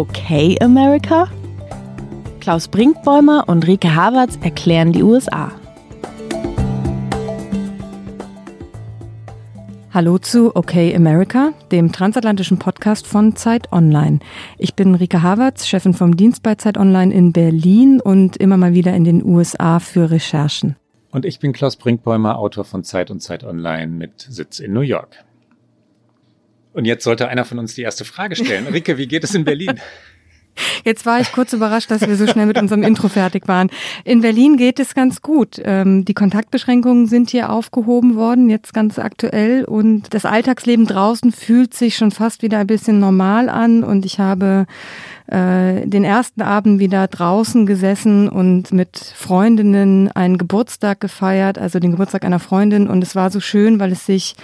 Okay America? Klaus Brinkbäumer und Rike Havertz erklären die USA. Hallo zu Okay America, dem transatlantischen Podcast von Zeit Online. Ich bin Rike Havertz, Chefin vom Dienst bei Zeit Online in Berlin und immer mal wieder in den USA für Recherchen. Und ich bin Klaus Brinkbäumer, Autor von Zeit und Zeit Online mit Sitz in New York. Und jetzt sollte einer von uns die erste Frage stellen. Rike, wie geht es in Berlin? Jetzt war ich kurz überrascht, dass wir so schnell mit unserem Intro fertig waren. In Berlin geht es ganz gut. Ähm, die Kontaktbeschränkungen sind hier aufgehoben worden, jetzt ganz aktuell. Und das Alltagsleben draußen fühlt sich schon fast wieder ein bisschen normal an. Und ich habe äh, den ersten Abend wieder draußen gesessen und mit Freundinnen einen Geburtstag gefeiert, also den Geburtstag einer Freundin. Und es war so schön, weil es sich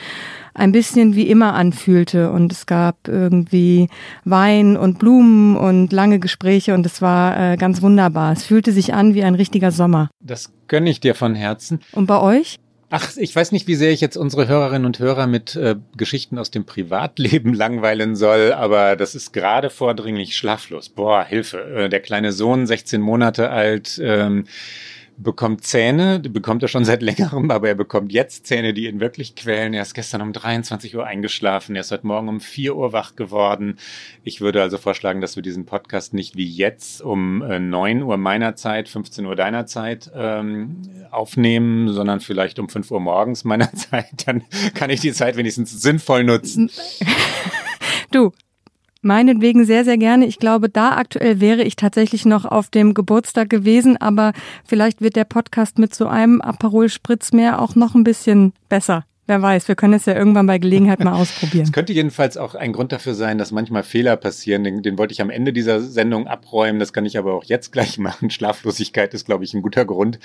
ein bisschen wie immer anfühlte. Und es gab irgendwie Wein und Blumen und lange Gespräche und es war äh, ganz wunderbar. Es fühlte sich an wie ein richtiger Sommer. Das gönne ich dir von Herzen. Und bei euch? Ach, ich weiß nicht, wie sehr ich jetzt unsere Hörerinnen und Hörer mit äh, Geschichten aus dem Privatleben langweilen soll, aber das ist gerade vordringlich schlaflos. Boah, Hilfe. Äh, der kleine Sohn, 16 Monate alt, ähm, bekommt Zähne, die bekommt er schon seit längerem, aber er bekommt jetzt Zähne, die ihn wirklich quälen. Er ist gestern um 23 Uhr eingeschlafen, er ist heute Morgen um 4 Uhr wach geworden. Ich würde also vorschlagen, dass wir diesen Podcast nicht wie jetzt um äh, 9 Uhr meiner Zeit, 15 Uhr deiner Zeit ähm, aufnehmen, sondern vielleicht um 5 Uhr morgens meiner Zeit. Dann kann ich die Zeit wenigstens sinnvoll nutzen. Du, Meinetwegen sehr, sehr gerne. Ich glaube, da aktuell wäre ich tatsächlich noch auf dem Geburtstag gewesen, aber vielleicht wird der Podcast mit so einem Aperol Spritz mehr auch noch ein bisschen besser. Wer weiß, wir können es ja irgendwann bei Gelegenheit mal ausprobieren. Es könnte jedenfalls auch ein Grund dafür sein, dass manchmal Fehler passieren. Den, den, wollte ich am Ende dieser Sendung abräumen. Das kann ich aber auch jetzt gleich machen. Schlaflosigkeit ist, glaube ich, ein guter Grund.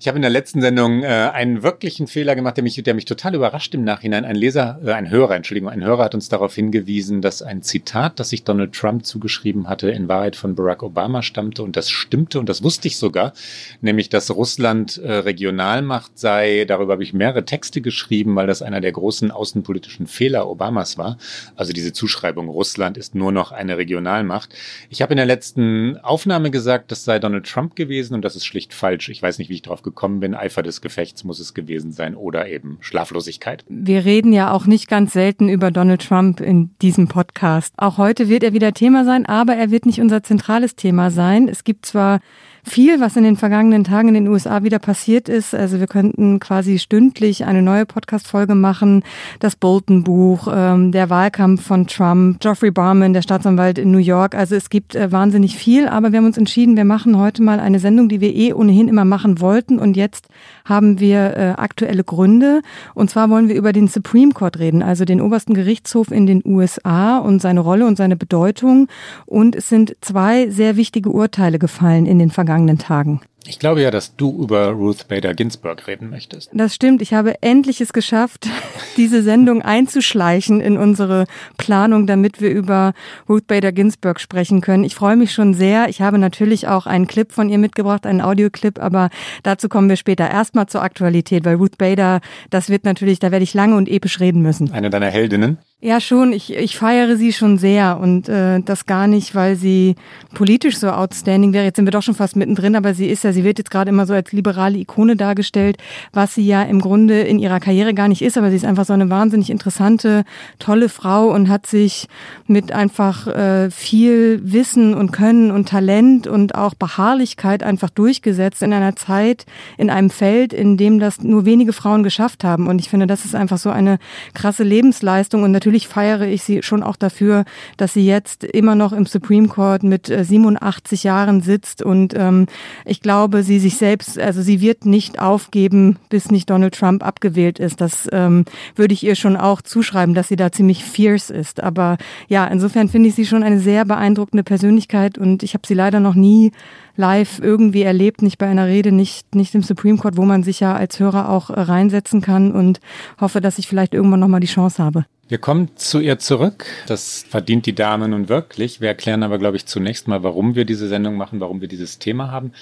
Ich habe in der letzten Sendung äh, einen wirklichen Fehler gemacht, der mich, der mich total überrascht im Nachhinein. Ein Leser, äh, ein Hörer, Entschuldigung, ein Hörer hat uns darauf hingewiesen, dass ein Zitat, das sich Donald Trump zugeschrieben hatte, in Wahrheit von Barack Obama stammte. Und das stimmte und das wusste ich sogar. Nämlich, dass Russland äh, Regionalmacht sei. Darüber habe ich mehrere Texte geschrieben, weil weil das einer der großen außenpolitischen Fehler Obamas war. Also diese Zuschreibung, Russland ist nur noch eine Regionalmacht. Ich habe in der letzten Aufnahme gesagt, das sei Donald Trump gewesen und das ist schlicht falsch. Ich weiß nicht, wie ich drauf gekommen bin. Eifer des Gefechts muss es gewesen sein oder eben Schlaflosigkeit. Wir reden ja auch nicht ganz selten über Donald Trump in diesem Podcast. Auch heute wird er wieder Thema sein, aber er wird nicht unser zentrales Thema sein. Es gibt zwar viel, was in den vergangenen Tagen in den USA wieder passiert ist. Also wir könnten quasi stündlich eine neue Podcast-Folge machen. Das Bolton-Buch, ähm, der Wahlkampf von Trump, Geoffrey Barman, der Staatsanwalt in New York. Also es gibt äh, wahnsinnig viel, aber wir haben uns entschieden, wir machen heute mal eine Sendung, die wir eh ohnehin immer machen wollten. Und jetzt haben wir äh, aktuelle Gründe. Und zwar wollen wir über den Supreme Court reden, also den obersten Gerichtshof in den USA und seine Rolle und seine Bedeutung. Und es sind zwei sehr wichtige Urteile gefallen in den vergangenen vergangenen Tagen. Ich glaube ja, dass du über Ruth Bader Ginsburg reden möchtest. Das stimmt. Ich habe endlich es geschafft, diese Sendung einzuschleichen in unsere Planung, damit wir über Ruth Bader Ginsburg sprechen können. Ich freue mich schon sehr. Ich habe natürlich auch einen Clip von ihr mitgebracht, einen Audioclip, aber dazu kommen wir später. Erstmal zur Aktualität, weil Ruth Bader, das wird natürlich, da werde ich lange und episch reden müssen. Eine deiner Heldinnen? Ja, schon. Ich, ich feiere sie schon sehr und äh, das gar nicht, weil sie politisch so outstanding wäre. Jetzt sind wir doch schon fast mittendrin, aber sie ist ja, sie wird jetzt gerade immer so als liberale Ikone dargestellt, was sie ja im Grunde in ihrer Karriere gar nicht ist, aber sie ist einfach so eine wahnsinnig interessante, tolle Frau und hat sich mit einfach äh, viel Wissen und Können und Talent und auch Beharrlichkeit einfach durchgesetzt in einer Zeit, in einem Feld, in dem das nur wenige Frauen geschafft haben. Und ich finde, das ist einfach so eine krasse Lebensleistung und natürlich feiere ich sie schon auch dafür, dass sie jetzt immer noch im Supreme Court mit 87 äh, Jahren sitzt und ähm, ich glaube, sie sich selbst, also sie wird nicht aufgeben, bis nicht Donald Trump abgewählt ist. Das ähm, würde ich ihr schon auch zuschreiben, dass sie da ziemlich fierce ist. Aber ja, insofern finde ich sie schon eine sehr beeindruckende Persönlichkeit und ich habe sie leider noch nie live irgendwie erlebt, nicht bei einer Rede, nicht, nicht im Supreme Court, wo man sich ja als Hörer auch äh, reinsetzen kann und hoffe, dass ich vielleicht irgendwann nochmal die Chance habe. Wir kommen zu ihr zurück. Das verdient die Dame nun wirklich. Wir erklären aber, glaube ich, zunächst mal, warum wir diese Sendung machen, warum wir dieses Thema haben.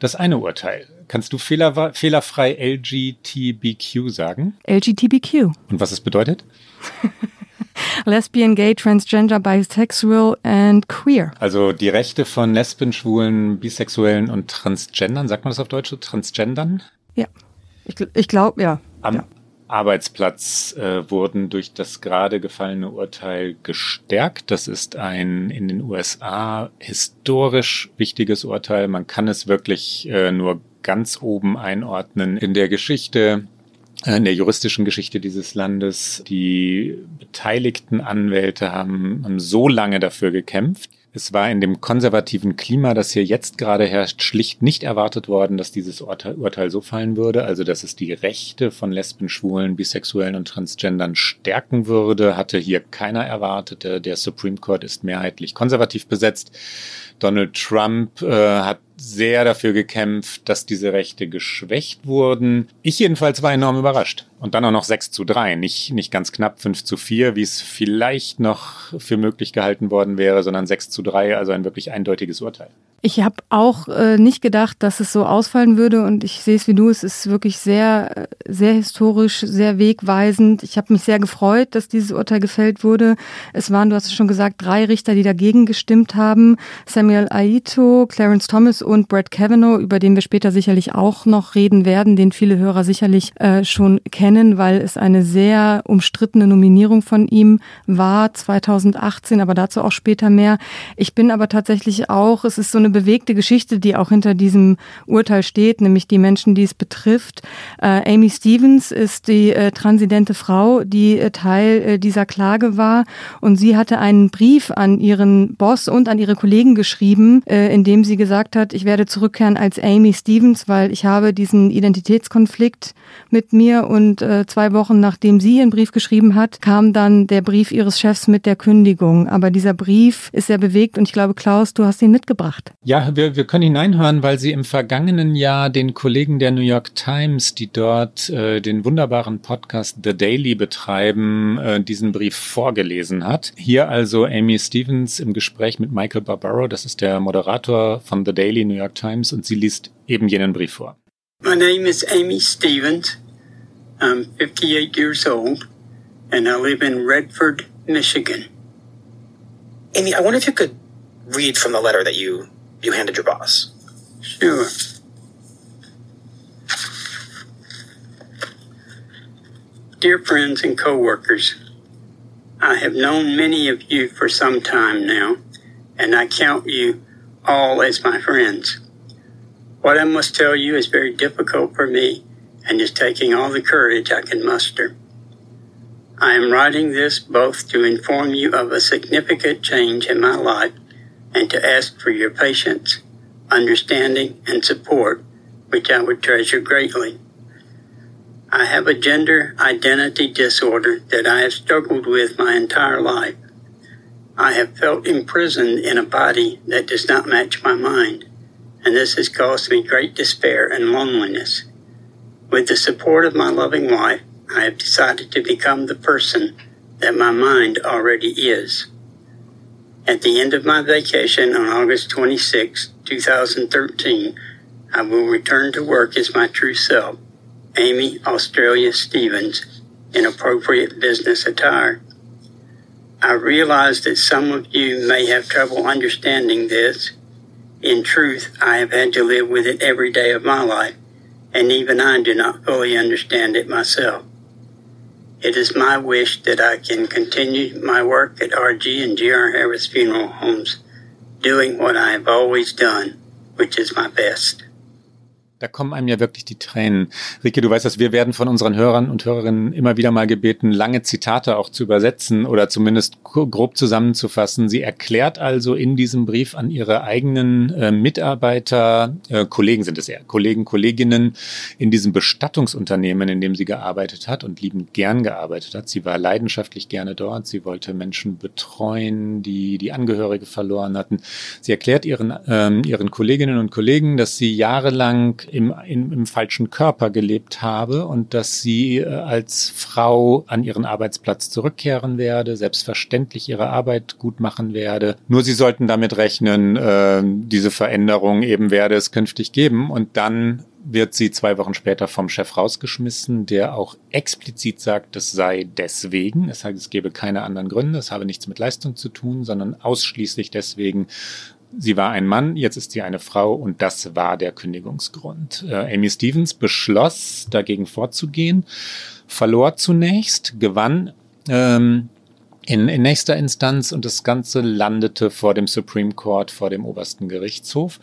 Das eine Urteil. Kannst du fehler, fehlerfrei LGTBQ sagen? LGTBQ. Und was es bedeutet? lesbian, gay, transgender, bisexual and queer. Also die Rechte von Lesben, Schwulen, Bisexuellen und Transgendern, sagt man das auf Deutsch? Transgendern? Ja, ich, ich glaube, ja. Am ja. Arbeitsplatz äh, wurden durch das gerade gefallene Urteil gestärkt. Das ist ein in den USA historisch wichtiges Urteil. Man kann es wirklich äh, nur ganz oben einordnen in der Geschichte in der juristischen Geschichte dieses Landes. Die beteiligten Anwälte haben, haben so lange dafür gekämpft. Es war in dem konservativen Klima, das hier jetzt gerade herrscht, schlicht nicht erwartet worden, dass dieses Urteil, so fallen würde. Also, dass es die Rechte von Lesben, Schwulen, Bisexuellen und Transgendern stärken würde, hatte hier keiner erwartet. Der Supreme Court ist mehrheitlich konservativ besetzt. Donald Trump äh, hat sehr dafür gekämpft, dass diese Rechte geschwächt wurden. Ich jedenfalls war enorm überrascht. Und dann auch noch 6 zu 3, nicht, nicht ganz knapp 5 zu 4, wie es vielleicht noch für möglich gehalten worden wäre, sondern 6 zu 3, also ein wirklich eindeutiges Urteil. Ich habe auch äh, nicht gedacht, dass es so ausfallen würde und ich sehe es wie du, es ist wirklich sehr, sehr historisch, sehr wegweisend. Ich habe mich sehr gefreut, dass dieses Urteil gefällt wurde. Es waren, du hast es schon gesagt, drei Richter, die dagegen gestimmt haben. Samuel Aito, Clarence Thomas und Brett Kavanaugh, über den wir später sicherlich auch noch reden werden, den viele Hörer sicherlich äh, schon kennen, weil es eine sehr umstrittene Nominierung von ihm war 2018, aber dazu auch später mehr. Ich bin aber tatsächlich auch, es ist so eine bewegte Geschichte, die auch hinter diesem Urteil steht, nämlich die Menschen, die es betrifft. Äh, Amy Stevens ist die äh, transidente Frau, die äh, Teil äh, dieser Klage war und sie hatte einen Brief an ihren Boss und an ihre Kollegen geschrieben, äh, in dem sie gesagt hat, ich werde zurückkehren als Amy Stevens, weil ich habe diesen Identitätskonflikt mit mir und äh, zwei Wochen nachdem sie ihren Brief geschrieben hat, kam dann der Brief ihres Chefs mit der Kündigung. Aber dieser Brief ist sehr bewegt und ich glaube, Klaus, du hast ihn mitgebracht. Ja, wir, wir können hineinhören, weil sie im vergangenen Jahr den Kollegen der New York Times, die dort äh, den wunderbaren Podcast The Daily betreiben, äh, diesen Brief vorgelesen hat. Hier also Amy Stevens im Gespräch mit Michael Barbaro, das ist der Moderator von The Daily New York Times, und sie liest eben jenen Brief vor. My name is Amy Stevens. I'm 58 years old, and I live in Redford, Michigan. Amy, I wonder if you could read from the letter that you you handed your boss. Sure. Dear friends and coworkers, I have known many of you for some time now, and I count you all as my friends. What I must tell you is very difficult for me and is taking all the courage I can muster. I am writing this both to inform you of a significant change in my life and to ask for your patience, understanding, and support, which I would treasure greatly. I have a gender identity disorder that I have struggled with my entire life. I have felt imprisoned in a body that does not match my mind, and this has caused me great despair and loneliness. With the support of my loving wife, I have decided to become the person that my mind already is. At the end of my vacation on August 26, 2013, I will return to work as my true self, Amy Australia Stevens, in appropriate business attire. I realize that some of you may have trouble understanding this. In truth, I have had to live with it every day of my life, and even I do not fully understand it myself. It is my wish that I can continue my work at RG and GR Harris Funeral Homes, doing what I have always done, which is my best. Da kommen einem ja wirklich die Tränen. Rike, du weißt dass wir werden von unseren Hörern und Hörerinnen immer wieder mal gebeten, lange Zitate auch zu übersetzen oder zumindest grob zusammenzufassen. Sie erklärt also in diesem Brief an ihre eigenen äh, Mitarbeiter, äh, Kollegen sind es eher, Kollegen, Kolleginnen in diesem Bestattungsunternehmen, in dem sie gearbeitet hat und liebend gern gearbeitet hat. Sie war leidenschaftlich gerne dort. Sie wollte Menschen betreuen, die die Angehörige verloren hatten. Sie erklärt ihren, ähm, ihren Kolleginnen und Kollegen, dass sie jahrelang im, im, im falschen Körper gelebt habe und dass sie äh, als Frau an ihren Arbeitsplatz zurückkehren werde, selbstverständlich ihre Arbeit gut machen werde. Nur sie sollten damit rechnen, äh, diese Veränderung eben werde es künftig geben. Und dann wird sie zwei Wochen später vom Chef rausgeschmissen, der auch explizit sagt, es sei deswegen, es, es gebe keine anderen Gründe, es habe nichts mit Leistung zu tun, sondern ausschließlich deswegen, sie war ein Mann, jetzt ist sie eine Frau und das war der Kündigungsgrund. Äh, Amy Stevens beschloss, dagegen vorzugehen, verlor zunächst, gewann ähm, in, in nächster Instanz und das Ganze landete vor dem Supreme Court, vor dem obersten Gerichtshof.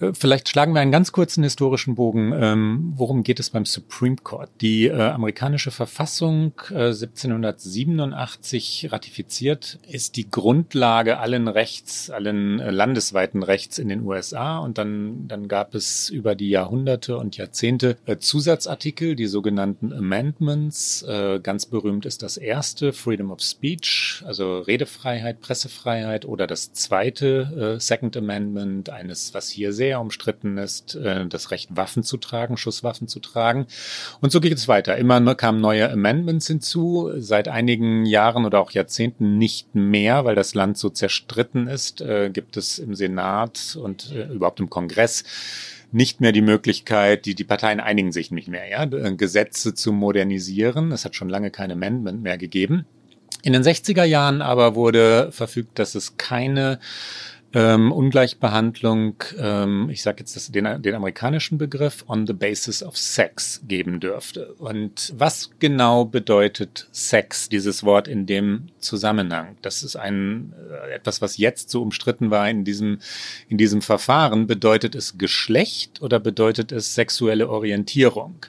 Äh, vielleicht schlagen wir einen ganz kurzen historischen Bogen. Ähm, worum geht es beim Supreme Court? Die äh, amerikanische Verfassung äh, 1787 ratifiziert ist die Grundlage allen Rechts, allen äh, landesweiten Rechts in den USA. Und dann, dann gab es über die Jahrhunderte und Jahrzehnte äh, Zusatzartikel, die sogenannten Amendments. Äh, ganz berühmt ist das erste, Freedom of Speech, also Redefreiheit, Pressefreiheit oder das zweite, Second Amendment, eines, was hier sehr sehr umstritten ist, äh, das Recht, Waffen zu tragen, Schusswaffen zu tragen. Und so geht es weiter. Immer kamen neue Amendments hinzu, seit einigen Jahren oder auch Jahrzehnten nicht mehr, weil das Land so zerstritten ist, äh, gibt es im Senat und äh, überhaupt im Kongress nicht mehr die Möglichkeit, die, die Parteien einigen sich nicht mehr, ja, Gesetze zu modernisieren. Es hat schon lange kein Amendment mehr gegeben. In den 60er Jahren aber wurde verfügt, dass es keine ähm, Ungleichbehandlung, ähm, ich sage jetzt das, den, den amerikanischen Begriff, on the basis of sex geben dürfte. Und was genau bedeutet Sex, dieses Wort in dem Zusammenhang? Das ist ein äh, etwas, was jetzt so umstritten war in diesem, in diesem Verfahren. Bedeutet es Geschlecht oder bedeutet es sexuelle Orientierung?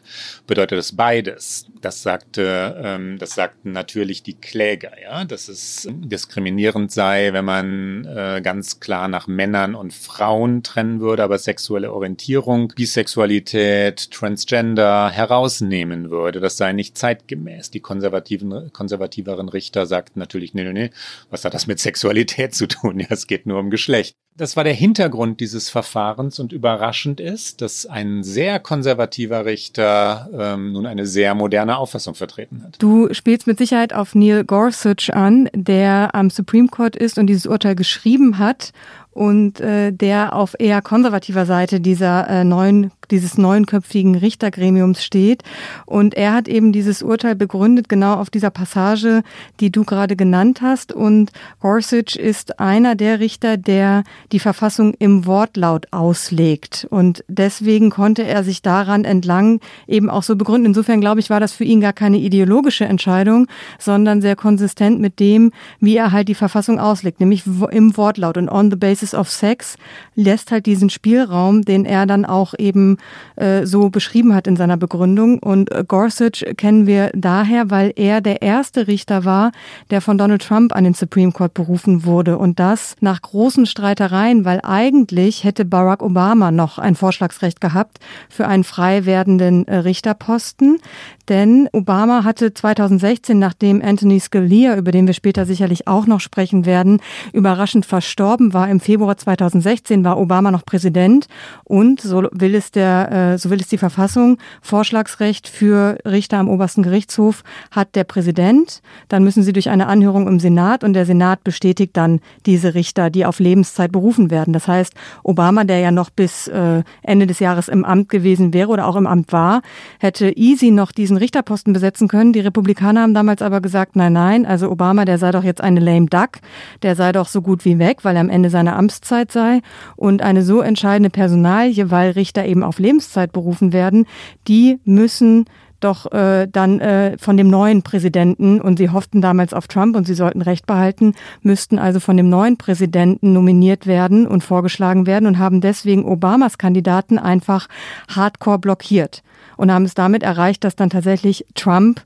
Bedeutet es beides? Das sagte, ähm, das sagten natürlich die Kläger, ja, dass es diskriminierend sei, wenn man äh, ganz klar nach Männern und Frauen trennen würde, aber sexuelle Orientierung, Bisexualität, Transgender herausnehmen würde. Das sei nicht zeitgemäß. Die konservativen, konservativeren Richter sagten natürlich, nee, nee, nee, was hat das mit Sexualität zu tun? Ja, es geht nur um Geschlecht. Das war der Hintergrund dieses Verfahrens und überraschend ist, dass ein sehr konservativer Richter ähm, nun eine sehr moderne Auffassung vertreten hat. Du spielst mit Sicherheit auf Neil Gorsuch an, der am Supreme Court ist und dieses Urteil geschrieben hat und äh, der auf eher konservativer Seite dieser äh, neuen dieses neunköpfigen Richtergremiums steht. Und er hat eben dieses Urteil begründet, genau auf dieser Passage, die du gerade genannt hast. Und Gorsuch ist einer der Richter, der die Verfassung im Wortlaut auslegt. Und deswegen konnte er sich daran entlang eben auch so begründen. Insofern glaube ich, war das für ihn gar keine ideologische Entscheidung, sondern sehr konsistent mit dem, wie er halt die Verfassung auslegt, nämlich im Wortlaut. Und on the basis Basis of Sex lässt halt diesen Spielraum, den er dann auch eben äh, so beschrieben hat in seiner Begründung. Und äh, Gorsuch kennen wir daher, weil er der erste Richter war, der von Donald Trump an den Supreme Court berufen wurde. Und das nach großen Streitereien, weil eigentlich hätte Barack Obama noch ein Vorschlagsrecht gehabt für einen frei werdenden äh, Richterposten. Denn Obama hatte 2016, nachdem Anthony Scalia, über den wir später sicherlich auch noch sprechen werden, überraschend verstorben war im Februar Februar 2016 war Obama noch Präsident und so will es der, äh, so will es die Verfassung, Vorschlagsrecht für Richter am obersten Gerichtshof hat der Präsident. Dann müssen sie durch eine Anhörung im Senat und der Senat bestätigt dann diese Richter, die auf Lebenszeit berufen werden. Das heißt, Obama, der ja noch bis äh, Ende des Jahres im Amt gewesen wäre oder auch im Amt war, hätte easy noch diesen Richterposten besetzen können. Die Republikaner haben damals aber gesagt, nein, nein, also Obama, der sei doch jetzt eine lame duck, der sei doch so gut wie weg, weil er am Ende seiner Amtszeit sei und eine so entscheidende Personalie, weil Richter eben auf Lebenszeit berufen werden, die müssen doch äh, dann äh, von dem neuen Präsidenten, und sie hofften damals auf Trump und sie sollten Recht behalten, müssten also von dem neuen Präsidenten nominiert werden und vorgeschlagen werden und haben deswegen Obamas Kandidaten einfach hardcore blockiert und haben es damit erreicht, dass dann tatsächlich Trump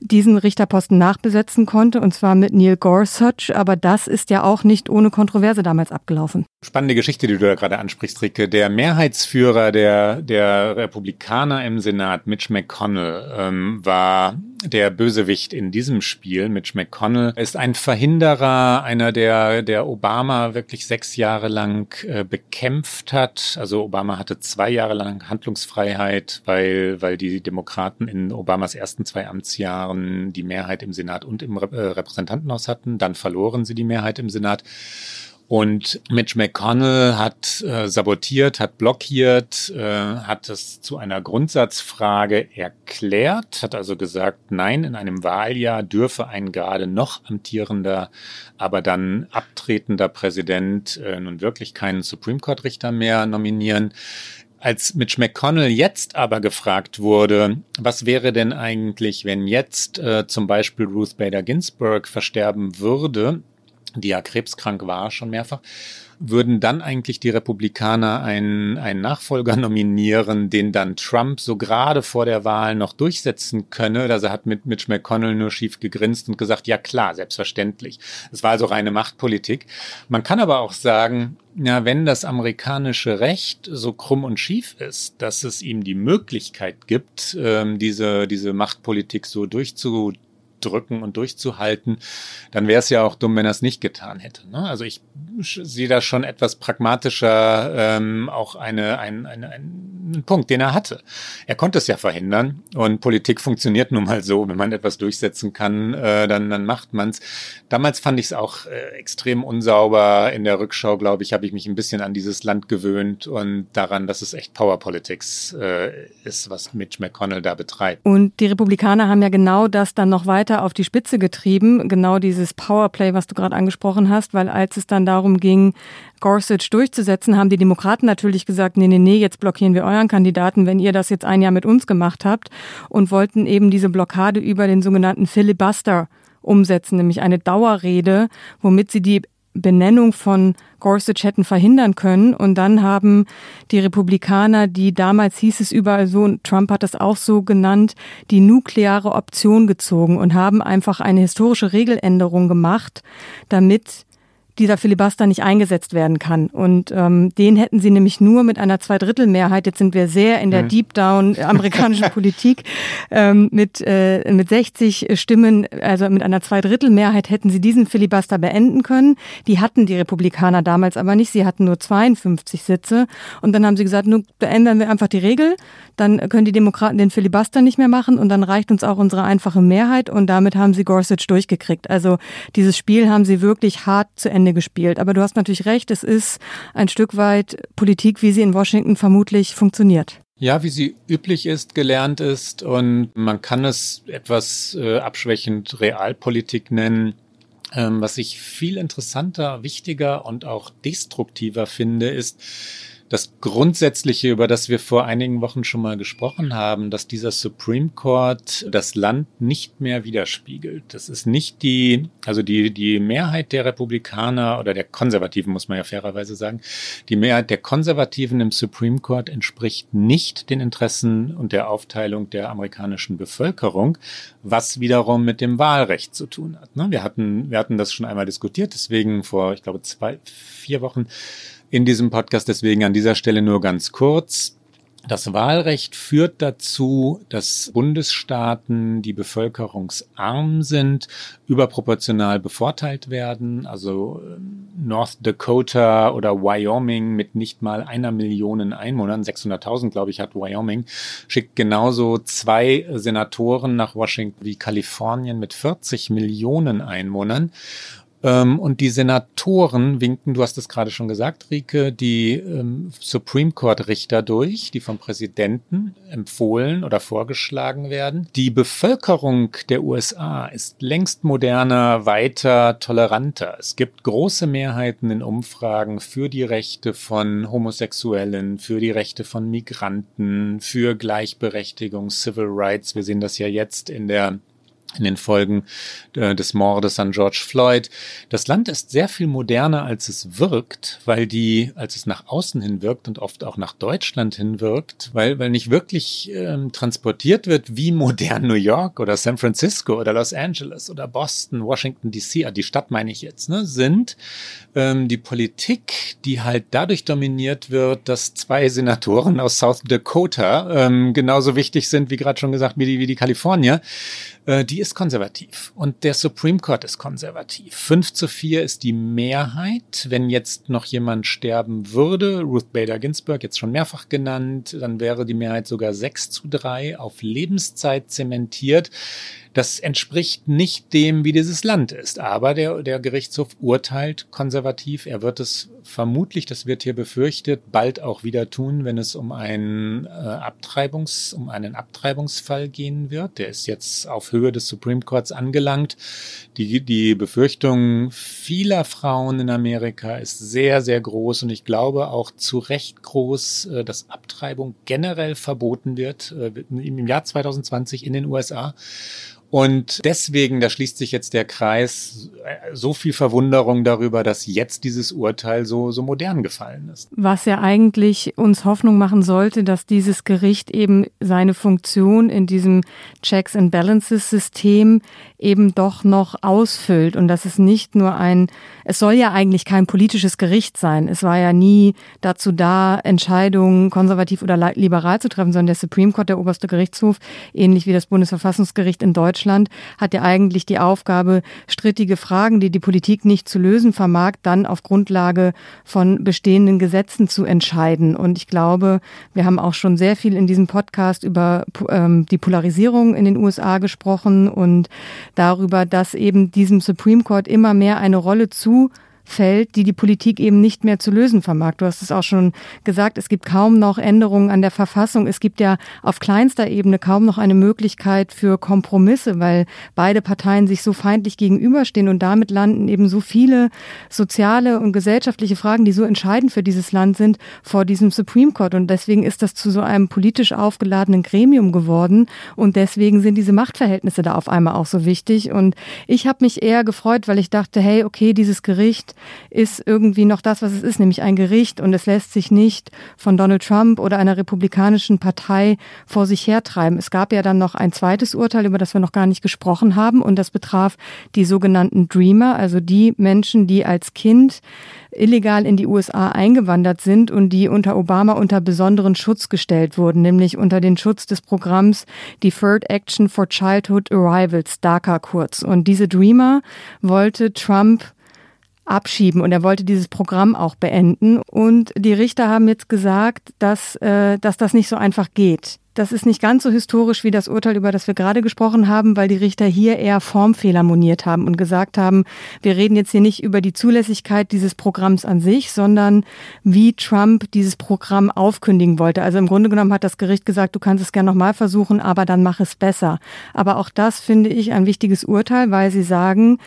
diesen Richterposten nachbesetzen konnte, und zwar mit Neil Gorsuch. Aber das ist ja auch nicht ohne Kontroverse damals abgelaufen. Spannende Geschichte, die du da gerade ansprichst, Ricke. Der Mehrheitsführer der, der Republikaner im Senat, Mitch McConnell, ähm, war der Bösewicht in diesem Spiel, Mitch McConnell, ist ein Verhinderer, einer, der, der Obama wirklich sechs Jahre lang äh, bekämpft hat. Also Obama hatte zwei Jahre lang Handlungsfreiheit, weil, weil die Demokraten in Obamas ersten zwei Amtsjahren die Mehrheit im Senat und im äh, Repräsentantenhaus hatten. Dann verloren sie die Mehrheit im Senat. Und Mitch McConnell hat äh, sabotiert, hat blockiert, äh, hat es zu einer Grundsatzfrage erklärt, hat also gesagt, nein, in einem Wahljahr dürfe ein gerade noch amtierender, aber dann abtretender Präsident äh, nun wirklich keinen Supreme Court Richter mehr nominieren. Als Mitch McConnell jetzt aber gefragt wurde, was wäre denn eigentlich, wenn jetzt äh, zum Beispiel Ruth Bader Ginsburg versterben würde, die ja krebskrank war schon mehrfach, würden dann eigentlich die Republikaner einen, einen Nachfolger nominieren, den dann Trump so gerade vor der Wahl noch durchsetzen könne. Also hat mit Mitch McConnell nur schief gegrinst und gesagt, ja klar, selbstverständlich. Es war also reine Machtpolitik. Man kann aber auch sagen, ja, wenn das amerikanische Recht so krumm und schief ist, dass es ihm die Möglichkeit gibt, ähm, diese, diese Machtpolitik so durchzu durchzudrücken und durchzuhalten, dann wäre es ja auch dumm, wenn er es nicht getan hätte. Ne? Also ich sehe da schon etwas pragmatischer ähm, auch eine, ein, ein, einen Punkt, den er hatte. Er konnte es ja verhindern und Politik funktioniert nun mal so, wenn man etwas durchsetzen kann, äh, dann, dann macht man es. Damals fand ich es auch äh, extrem unsauber. In der Rückschau, glaube ich, habe ich mich ein bisschen an dieses Land gewöhnt und daran, dass es echt Power Politics äh, ist, was Mitch McConnell da betreibt. Und die Republikaner haben ja genau das dann noch weiter auf die Spitze getrieben, genau dieses Powerplay, was du gerade angesprochen hast, weil als es dann darum ging, Gorsuch durchzusetzen, haben die Demokraten natürlich gesagt, nee, nee, nee, jetzt blockieren wir euren Kandidaten, wenn ihr das jetzt ein Jahr mit uns gemacht habt und wollten eben diese Blockade über den sogenannten Filibuster umsetzen, nämlich eine Dauerrede, womit sie die Benennung von Gorsuch hätten verhindern können. Und dann haben die Republikaner, die damals hieß es überall so, und Trump hat das auch so genannt, die nukleare Option gezogen und haben einfach eine historische Regeländerung gemacht, damit dieser Filibuster nicht eingesetzt werden kann. Und ähm, den hätten sie nämlich nur mit einer Zweidrittelmehrheit, jetzt sind wir sehr in der mhm. Deep Down amerikanischen Politik, ähm, mit, äh, mit 60 Stimmen, also mit einer Zweidrittelmehrheit hätten sie diesen Filibuster beenden können. Die hatten die Republikaner damals aber nicht, sie hatten nur 52 Sitze. Und dann haben sie gesagt, nun ändern wir einfach die Regel, dann können die Demokraten den Filibuster nicht mehr machen und dann reicht uns auch unsere einfache Mehrheit und damit haben sie Gorsuch durchgekriegt. Also dieses Spiel haben sie wirklich hart zu Ende Ende gespielt. Aber du hast natürlich recht, es ist ein Stück weit Politik, wie sie in Washington vermutlich funktioniert. Ja, wie sie üblich ist, gelernt ist und man kann es etwas äh, abschwächend Realpolitik nennen. Ähm, was ich viel interessanter, wichtiger und auch destruktiver finde, ist, das Grundsätzliche, über das wir vor einigen Wochen schon mal gesprochen haben, dass dieser Supreme Court das Land nicht mehr widerspiegelt. Das ist nicht die, also die, die Mehrheit der Republikaner oder der Konservativen, muss man ja fairerweise sagen, die Mehrheit der Konservativen im Supreme Court entspricht nicht den Interessen und der Aufteilung der amerikanischen Bevölkerung, was wiederum mit dem Wahlrecht zu tun hat. Ne? Wir hatten, wir hatten das schon einmal diskutiert, deswegen vor, ich glaube, zwei, vier Wochen in diesem Podcast. Deswegen an dieser Stelle nur ganz kurz. Das Wahlrecht führt dazu, dass Bundesstaaten, die bevölkerungsarm sind, überproportional bevorteilt werden. Also ähm, North Dakota oder Wyoming mit nicht mal einer Million Einwohnern, 600.000 glaube ich hat Wyoming, schickt genauso zwei Senatoren nach Washington wie Kalifornien mit 40 Millionen Einwohnern. Ähm, und die Senatoren winken, du hast es gerade schon gesagt, Rike, die ähm, Supreme Court Richter durch, die vom Präsidenten empfohlen oder vorgeschlagen werden. Die Bevölkerung der USA ist längst moderner, weiter, toleranter. Es gibt große Mehrheiten in Umfragen für die Rechte von Homosexuellen, für die Rechte von Migranten, für Gleichberechtigung, Civil Rights. Wir sehen das ja jetzt in der in den Folgen äh, des Mordes an George Floyd. Das Land ist sehr viel moderner, als es wirkt, weil die, als es nach außen hin wirkt und oft auch nach Deutschland hin wirkt, weil, weil nicht wirklich ähm, transportiert wird, wie modern New York oder San Francisco oder Los Angeles oder Boston, Washington DC, ah, die Stadt meine ich jetzt, ne, sind ähm, die Politik, die halt dadurch dominiert wird, dass zwei Senatoren aus South Dakota ähm, genauso wichtig sind, wie gerade schon gesagt, wie die, wie die Kalifornier äh, die ist konservativ und der Supreme Court ist konservativ. 5 zu 4 ist die Mehrheit. Wenn jetzt noch jemand sterben würde, Ruth Bader Ginsburg, jetzt schon mehrfach genannt, dann wäre die Mehrheit sogar 6 zu 3 auf Lebenszeit zementiert. Das entspricht nicht dem, wie dieses Land ist. Aber der, der Gerichtshof urteilt konservativ. Er wird es vermutlich, das wird hier befürchtet, bald auch wieder tun, wenn es um einen, äh, Abtreibungs, um einen Abtreibungsfall gehen wird. Der ist jetzt auf Höhe des Supreme Courts angelangt. Die, die Befürchtung vieler Frauen in Amerika ist sehr, sehr groß und ich glaube auch zu Recht groß, äh, dass Abtreibung generell verboten wird äh, im Jahr 2020 in den USA. Und deswegen, da schließt sich jetzt der Kreis, so viel Verwunderung darüber, dass jetzt dieses Urteil so, so modern gefallen ist. Was ja eigentlich uns Hoffnung machen sollte, dass dieses Gericht eben seine Funktion in diesem Checks and Balances System eben doch noch ausfüllt und dass es nicht nur ein, es soll ja eigentlich kein politisches Gericht sein. Es war ja nie dazu da, Entscheidungen konservativ oder liberal zu treffen, sondern der Supreme Court, der oberste Gerichtshof, ähnlich wie das Bundesverfassungsgericht in Deutschland, Deutschland hat ja eigentlich die Aufgabe, strittige Fragen, die die Politik nicht zu lösen vermag, dann auf Grundlage von bestehenden Gesetzen zu entscheiden. Und ich glaube, wir haben auch schon sehr viel in diesem Podcast über ähm, die Polarisierung in den USA gesprochen und darüber, dass eben diesem Supreme Court immer mehr eine Rolle zu fällt, die die Politik eben nicht mehr zu lösen vermag. Du hast es auch schon gesagt, es gibt kaum noch Änderungen an der Verfassung. Es gibt ja auf kleinster Ebene kaum noch eine Möglichkeit für Kompromisse, weil beide Parteien sich so feindlich gegenüberstehen und damit landen eben so viele soziale und gesellschaftliche Fragen, die so entscheidend für dieses Land sind, vor diesem Supreme Court. Und deswegen ist das zu so einem politisch aufgeladenen Gremium geworden und deswegen sind diese Machtverhältnisse da auf einmal auch so wichtig. Und ich habe mich eher gefreut, weil ich dachte, hey, okay, dieses Gericht ist irgendwie noch das, was es ist, nämlich ein Gericht. Und es lässt sich nicht von Donald Trump oder einer republikanischen Partei vor sich hertreiben. Es gab ja dann noch ein zweites Urteil, über das wir noch gar nicht gesprochen haben. Und das betraf die sogenannten Dreamer, also die Menschen, die als Kind illegal in die USA eingewandert sind und die unter Obama unter besonderen Schutz gestellt wurden, nämlich unter den Schutz des Programms Deferred Action for Childhood Arrivals, DACA kurz. Und diese Dreamer wollte Trump abschieben und er wollte dieses Programm auch beenden. Und die Richter haben jetzt gesagt, dass, äh, dass das nicht so einfach geht. Das ist nicht ganz so historisch wie das Urteil, über das wir gerade gesprochen haben, weil die Richter hier eher Formfehler moniert haben und gesagt haben, wir reden jetzt hier nicht über die Zulässigkeit dieses Programms an sich, sondern wie Trump dieses Programm aufkündigen wollte. Also im Grunde genommen hat das Gericht gesagt, du kannst es gerne nochmal versuchen, aber dann mach es besser. Aber auch das finde ich ein wichtiges Urteil, weil sie sagen,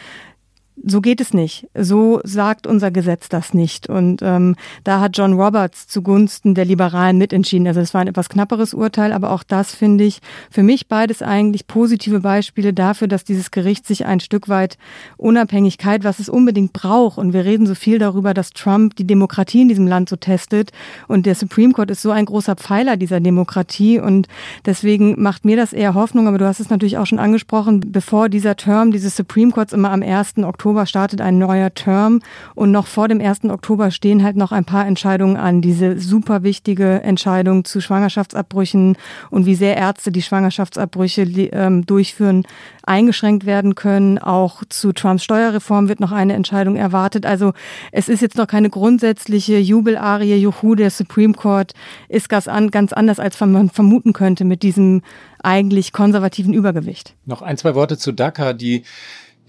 so geht es nicht. So sagt unser Gesetz das nicht. Und ähm, da hat John Roberts zugunsten der Liberalen mitentschieden. Also es war ein etwas knapperes Urteil, aber auch das finde ich für mich beides eigentlich positive Beispiele dafür, dass dieses Gericht sich ein Stück weit Unabhängigkeit, was es unbedingt braucht. Und wir reden so viel darüber, dass Trump die Demokratie in diesem Land so testet. Und der Supreme Court ist so ein großer Pfeiler dieser Demokratie. Und deswegen macht mir das eher Hoffnung. Aber du hast es natürlich auch schon angesprochen, bevor dieser Term dieses Supreme Courts immer am 1. Oktober Oktober startet ein neuer Term und noch vor dem 1. Oktober stehen halt noch ein paar Entscheidungen an. Diese super wichtige Entscheidung zu Schwangerschaftsabbrüchen und wie sehr Ärzte die Schwangerschaftsabbrüche ähm, durchführen, eingeschränkt werden können. Auch zu Trumps Steuerreform wird noch eine Entscheidung erwartet. Also es ist jetzt noch keine grundsätzliche Jubelarie, Juhu, der Supreme Court ist ganz anders, als man vermuten könnte mit diesem eigentlich konservativen Übergewicht. Noch ein, zwei Worte zu DACA, die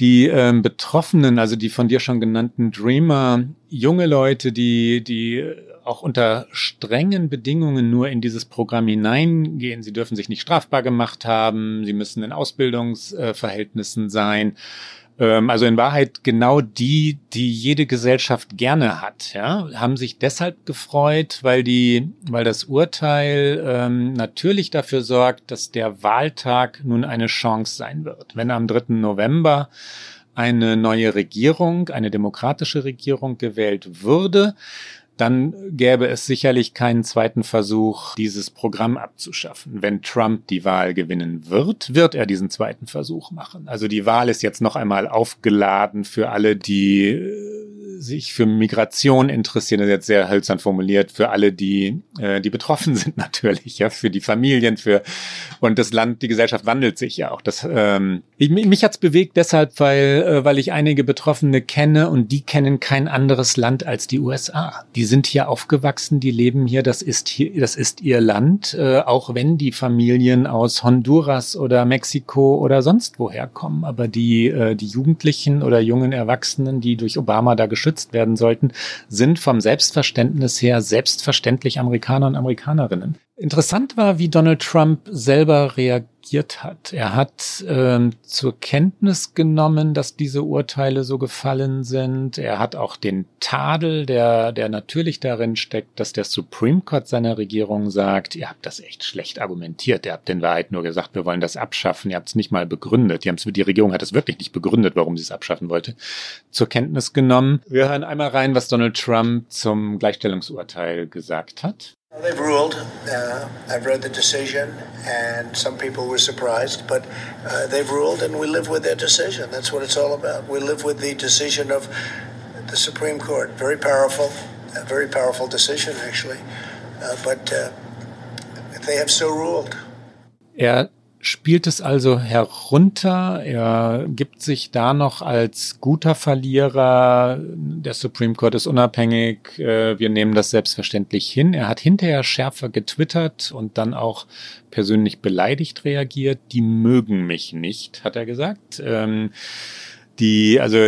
die ähm, Betroffenen, also die von dir schon genannten Dreamer, junge Leute, die, die auch unter strengen Bedingungen nur in dieses Programm hineingehen. Sie dürfen sich nicht strafbar gemacht haben, sie müssen in Ausbildungsverhältnissen sein. Ähm, also in Wahrheit genau die, die jede Gesellschaft gerne hat, ja, haben sich deshalb gefreut, weil die, weil das Urteil ähm, natürlich dafür sorgt, dass der Wahltag nun eine Chance sein wird. Wenn am 3. November eine neue Regierung, eine demokratische Regierung gewählt würde, dann gäbe es sicherlich keinen zweiten Versuch, dieses Programm abzuschaffen. Wenn Trump die Wahl gewinnen wird, wird er diesen zweiten Versuch machen. Also die Wahl ist jetzt noch einmal aufgeladen für alle, die äh, sich für Migration interessieren, das ist jetzt sehr hölzern formuliert, für alle, die, äh, die betroffen sind natürlich, ja, für die Familien, für und das Land, die Gesellschaft wandelt sich ja auch. Das, ähm, ich, mich hat's bewegt deshalb, weil, äh, weil ich einige Betroffene kenne und die kennen kein anderes Land als die USA. Die sind hier aufgewachsen, die leben hier, das ist hier, das ist ihr Land, äh, auch wenn die Familien aus Honduras oder Mexiko oder sonst woher kommen. Aber die, äh, die Jugendlichen oder jungen Erwachsenen, die durch Obama da geschützt geschützt werden sollten, sind vom Selbstverständnis her selbstverständlich Amerikaner und Amerikanerinnen. Interessant war, wie Donald Trump selber reagiert hat. Er hat ähm, zur Kenntnis genommen, dass diese Urteile so gefallen sind. Er hat auch den Tadel, der, der natürlich darin steckt, dass der Supreme Court seiner Regierung sagt, ihr habt das echt schlecht argumentiert. Ihr habt in Wahrheit nur gesagt, wir wollen das abschaffen. Ihr habt es nicht mal begründet. Die, die Regierung hat es wirklich nicht begründet, warum sie es abschaffen wollte. Zur Kenntnis genommen. Wir hören einmal rein, was Donald Trump zum Gleichstellungsurteil gesagt hat. They've ruled. Uh, I've read the decision, and some people were surprised, but uh, they've ruled, and we live with their decision. That's what it's all about. We live with the decision of the Supreme Court. Very powerful, a very powerful decision, actually. Uh, but uh, they have so ruled. Er spielt es also herunter. Er gibt sich da noch als guter Verlierer. Der Supreme Court ist unabhängig. Äh, wir nehmen das selbstverständlich hin. Er hat hinterher schärfer getwittert und dann auch persönlich beleidigt reagiert. Die mögen mich nicht, hat er gesagt. Ähm, die, also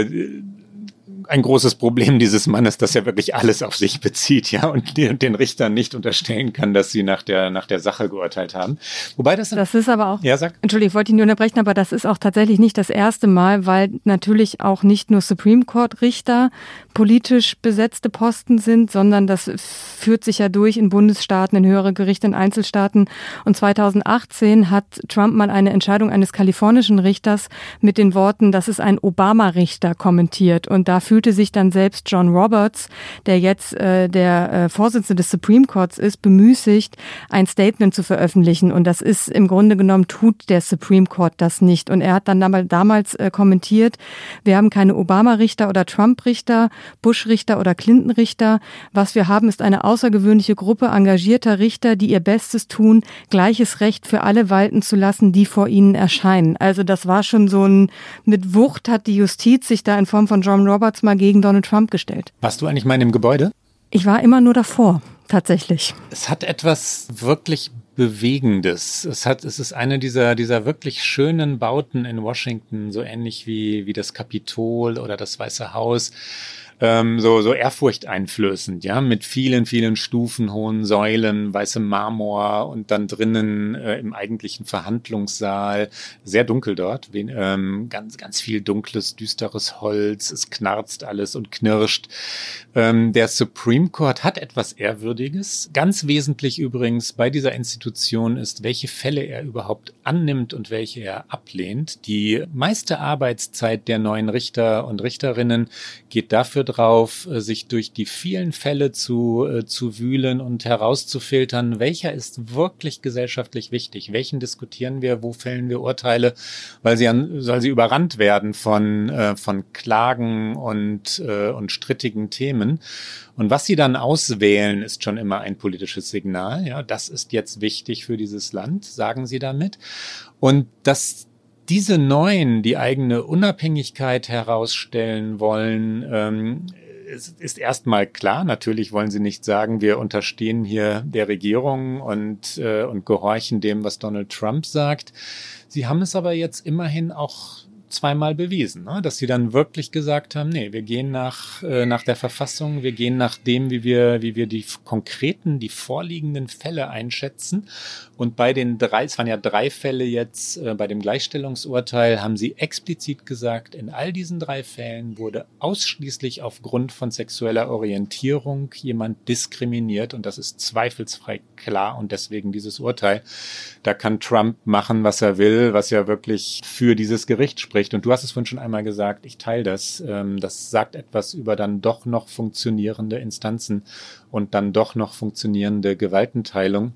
ein großes Problem dieses Mannes, dass er wirklich alles auf sich bezieht, ja, und den Richtern nicht unterstellen kann, dass sie nach der, nach der Sache geurteilt haben. Wobei das. Das ist aber auch. Ja, sag. Entschuldigung, ich wollte ihn nur unterbrechen, aber das ist auch tatsächlich nicht das erste Mal, weil natürlich auch nicht nur Supreme Court Richter politisch besetzte Posten sind, sondern das führt sich ja durch in Bundesstaaten, in höhere Gerichte, in Einzelstaaten. Und 2018 hat Trump mal eine Entscheidung eines kalifornischen Richters mit den Worten, das ist ein Obama-Richter kommentiert. Und da fühlte sich dann selbst John Roberts, der jetzt äh, der äh, Vorsitzende des Supreme Courts ist, bemüßigt, ein Statement zu veröffentlichen. Und das ist im Grunde genommen, tut der Supreme Court das nicht. Und er hat dann damals äh, kommentiert, wir haben keine Obama-Richter oder Trump-Richter, Bush-Richter oder Clinton-Richter. Was wir haben, ist eine außergewöhnliche Gruppe engagierter Richter, die ihr Bestes tun, gleiches Recht für alle walten zu lassen, die vor ihnen erscheinen. Also das war schon so ein, mit Wucht hat die Justiz sich da in Form von John Roberts mal gegen Donald Trump gestellt. Warst du eigentlich mal in dem Gebäude? Ich war immer nur davor, tatsächlich. Es hat etwas wirklich Bewegendes. Es hat, es ist eine dieser, dieser wirklich schönen Bauten in Washington, so ähnlich wie, wie das Kapitol oder das Weiße Haus ähm, so, so ehrfurchteinflößend, ja, mit vielen, vielen Stufen, hohen Säulen, weißem Marmor und dann drinnen äh, im eigentlichen Verhandlungssaal, sehr dunkel dort, wen, ähm, ganz, ganz viel dunkles, düsteres Holz, es knarzt alles und knirscht. Ähm, der Supreme Court hat etwas Ehrwürdiges. Ganz wesentlich übrigens bei dieser Institution ist, welche Fälle er überhaupt annimmt und welche er ablehnt. Die meiste Arbeitszeit der neuen Richter und Richterinnen geht dafür drauf, äh, sich durch die vielen Fälle zu, äh, zu wühlen und herauszufiltern, welcher ist wirklich gesellschaftlich wichtig, welchen diskutieren wir, wo fällen wir Urteile, weil sie, an, weil sie überrannt werden von, äh, von Klagen und, und strittigen Themen. Und was sie dann auswählen, ist schon immer ein politisches Signal. Ja, das ist jetzt wichtig für dieses Land, sagen sie damit. Und das diese Neuen die eigene Unabhängigkeit herausstellen wollen, ähm, ist, ist erstmal klar. Natürlich wollen sie nicht sagen, wir unterstehen hier der Regierung und, äh, und gehorchen dem, was Donald Trump sagt. Sie haben es aber jetzt immerhin auch zweimal bewiesen, ne? dass sie dann wirklich gesagt haben, nee, wir gehen nach, äh, nach der Verfassung, wir gehen nach dem, wie wir, wie wir die konkreten, die vorliegenden Fälle einschätzen. Und bei den drei, es waren ja drei Fälle jetzt, äh, bei dem Gleichstellungsurteil haben sie explizit gesagt, in all diesen drei Fällen wurde ausschließlich aufgrund von sexueller Orientierung jemand diskriminiert und das ist zweifelsfrei klar und deswegen dieses Urteil. Da kann Trump machen, was er will, was ja wirklich für dieses Gericht spricht. Und du hast es vorhin schon einmal gesagt, ich teile das. Ähm, das sagt etwas über dann doch noch funktionierende Instanzen und dann doch noch funktionierende Gewaltenteilung.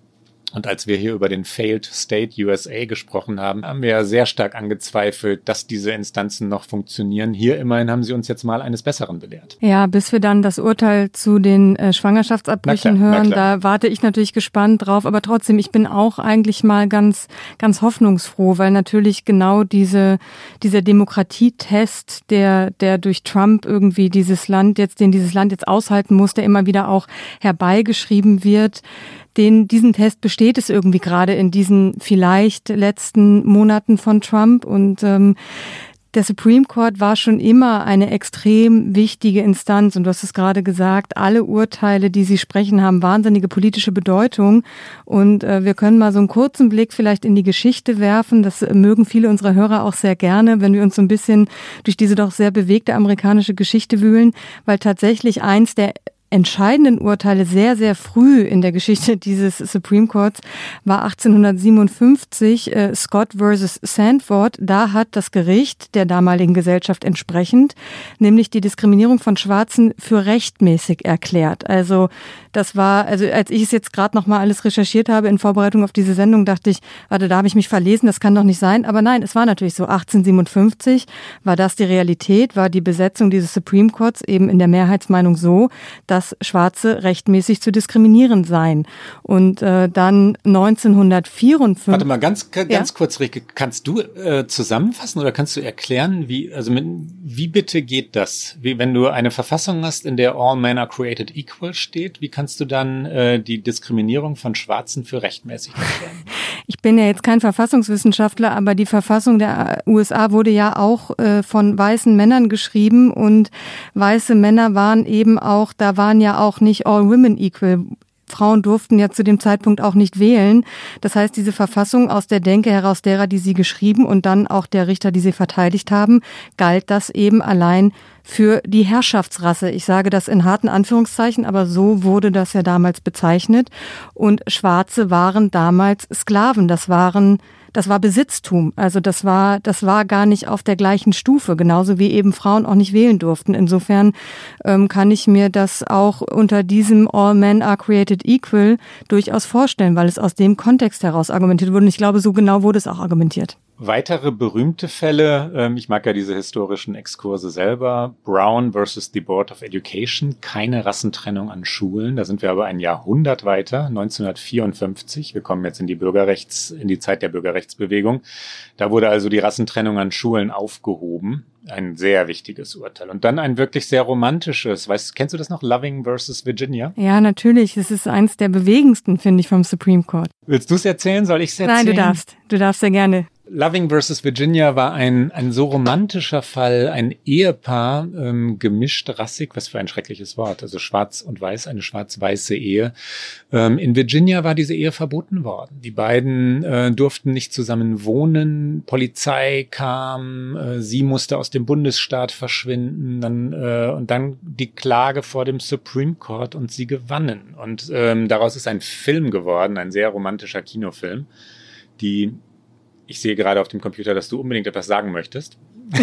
Und als wir hier über den Failed State USA gesprochen haben, haben wir ja sehr stark angezweifelt, dass diese Instanzen noch funktionieren. Hier immerhin haben sie uns jetzt mal eines Besseren belehrt. Ja, bis wir dann das Urteil zu den äh, Schwangerschaftsabbrüchen klar, hören, da warte ich natürlich gespannt drauf. Aber trotzdem, ich bin auch eigentlich mal ganz, ganz hoffnungsfroh, weil natürlich genau diese, dieser Demokratietest, der, der durch Trump irgendwie dieses Land jetzt, den dieses Land jetzt aushalten muss, der immer wieder auch herbeigeschrieben wird, den, diesen Test besteht es irgendwie gerade in diesen vielleicht letzten Monaten von Trump. Und ähm, der Supreme Court war schon immer eine extrem wichtige Instanz. Und du hast es gerade gesagt, alle Urteile, die sie sprechen, haben wahnsinnige politische Bedeutung. Und äh, wir können mal so einen kurzen Blick vielleicht in die Geschichte werfen. Das mögen viele unserer Hörer auch sehr gerne, wenn wir uns so ein bisschen durch diese doch sehr bewegte amerikanische Geschichte wühlen, weil tatsächlich eins der entscheidenden Urteile sehr, sehr früh in der Geschichte dieses Supreme Courts war 1857 äh, Scott versus Sandford. Da hat das Gericht der damaligen Gesellschaft entsprechend nämlich die Diskriminierung von Schwarzen für rechtmäßig erklärt. Also das war, also als ich es jetzt gerade noch mal alles recherchiert habe in Vorbereitung auf diese Sendung, dachte ich, warte, da habe ich mich verlesen, das kann doch nicht sein. Aber nein, es war natürlich so. 1857 war das die Realität, war die Besetzung dieses Supreme Courts eben in der Mehrheitsmeinung so, dass dass Schwarze rechtmäßig zu diskriminieren seien. Und äh, dann 1954. Warte mal, ganz, ganz ja? kurz, Rike, kannst du äh, zusammenfassen oder kannst du erklären, wie, also mit, wie bitte geht das? Wie, wenn du eine Verfassung hast, in der All Men are created equal steht, wie kannst du dann äh, die Diskriminierung von Schwarzen für rechtmäßig erklären? Ich bin ja jetzt kein Verfassungswissenschaftler, aber die Verfassung der USA wurde ja auch äh, von weißen Männern geschrieben und weiße Männer waren eben auch, da waren ja auch nicht all women equal. Frauen durften ja zu dem Zeitpunkt auch nicht wählen. Das heißt, diese Verfassung aus der Denke heraus derer, die sie geschrieben und dann auch der Richter, die sie verteidigt haben, galt das eben allein für die Herrschaftsrasse. Ich sage das in harten Anführungszeichen, aber so wurde das ja damals bezeichnet. Und Schwarze waren damals Sklaven. Das waren das war Besitztum. Also das war, das war gar nicht auf der gleichen Stufe, genauso wie eben Frauen auch nicht wählen durften. Insofern ähm, kann ich mir das auch unter diesem All Men are created equal durchaus vorstellen, weil es aus dem Kontext heraus argumentiert wurde. Und ich glaube, so genau wurde es auch argumentiert. Weitere berühmte Fälle, ähm, ich mag ja diese historischen Exkurse selber, Brown versus the Board of Education, keine Rassentrennung an Schulen, da sind wir aber ein Jahrhundert weiter, 1954, wir kommen jetzt in die Bürgerrechts, in die Zeit der Bürgerrechtsbewegung, da wurde also die Rassentrennung an Schulen aufgehoben, ein sehr wichtiges Urteil. Und dann ein wirklich sehr romantisches, weißt, kennst du das noch, Loving versus Virginia? Ja, natürlich, es ist eins der bewegendsten, finde ich, vom Supreme Court. Willst du es erzählen, soll ich es erzählen? Nein, du darfst, du darfst sehr gerne. Loving versus Virginia war ein, ein so romantischer Fall, ein Ehepaar, ähm, gemischt rassig, was für ein schreckliches Wort, also schwarz und weiß, eine schwarz-weiße Ehe. Ähm, in Virginia war diese Ehe verboten worden. Die beiden äh, durften nicht zusammen wohnen, Polizei kam, äh, sie musste aus dem Bundesstaat verschwinden, dann, äh, und dann die Klage vor dem Supreme Court und sie gewannen. Und ähm, daraus ist ein Film geworden, ein sehr romantischer Kinofilm, die ich sehe gerade auf dem Computer, dass du unbedingt etwas sagen möchtest.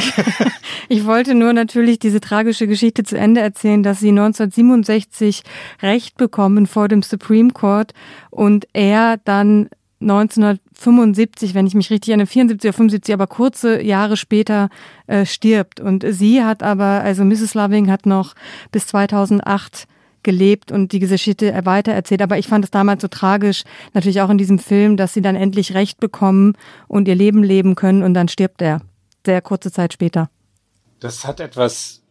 ich wollte nur natürlich diese tragische Geschichte zu Ende erzählen, dass sie 1967 Recht bekommen vor dem Supreme Court und er dann 1975, wenn ich mich richtig erinnere, 74 oder 75, aber kurze Jahre später äh, stirbt. Und sie hat aber, also Mrs. Loving hat noch bis 2008 gelebt und die Geschichte weiter erzählt. Aber ich fand es damals so tragisch, natürlich auch in diesem Film, dass sie dann endlich Recht bekommen und ihr Leben leben können und dann stirbt er. Sehr kurze Zeit später. Das hat etwas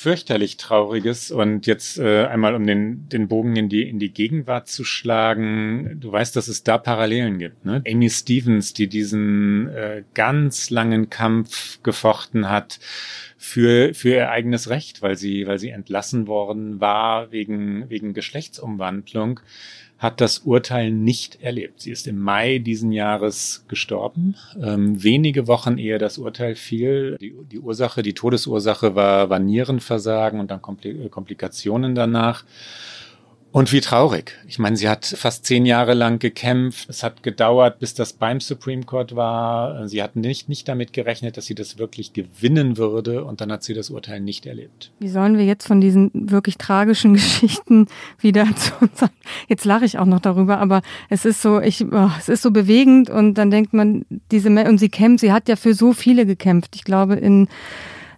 fürchterlich Trauriges. Und jetzt äh, einmal, um den, den Bogen in die, in die Gegenwart zu schlagen. Du weißt, dass es da Parallelen gibt. Ne? Amy Stevens, die diesen äh, ganz langen Kampf gefochten hat für, für ihr eigenes Recht, weil sie, weil sie entlassen worden war wegen, wegen Geschlechtsumwandlung hat das Urteil nicht erlebt. Sie ist im Mai diesen Jahres gestorben, ähm, wenige Wochen ehe das Urteil fiel. Die, die Ursache, die Todesursache war, war Nierenversagen und dann Komplikationen danach. Und wie traurig. Ich meine, sie hat fast zehn Jahre lang gekämpft. Es hat gedauert, bis das beim Supreme Court war. Sie hat nicht, nicht damit gerechnet, dass sie das wirklich gewinnen würde. Und dann hat sie das Urteil nicht erlebt. Wie sollen wir jetzt von diesen wirklich tragischen Geschichten wieder zu uns Jetzt lache ich auch noch darüber, aber es ist so, ich, oh, es ist so bewegend und dann denkt man, diese, und sie kämpft, sie hat ja für so viele gekämpft. Ich glaube, in,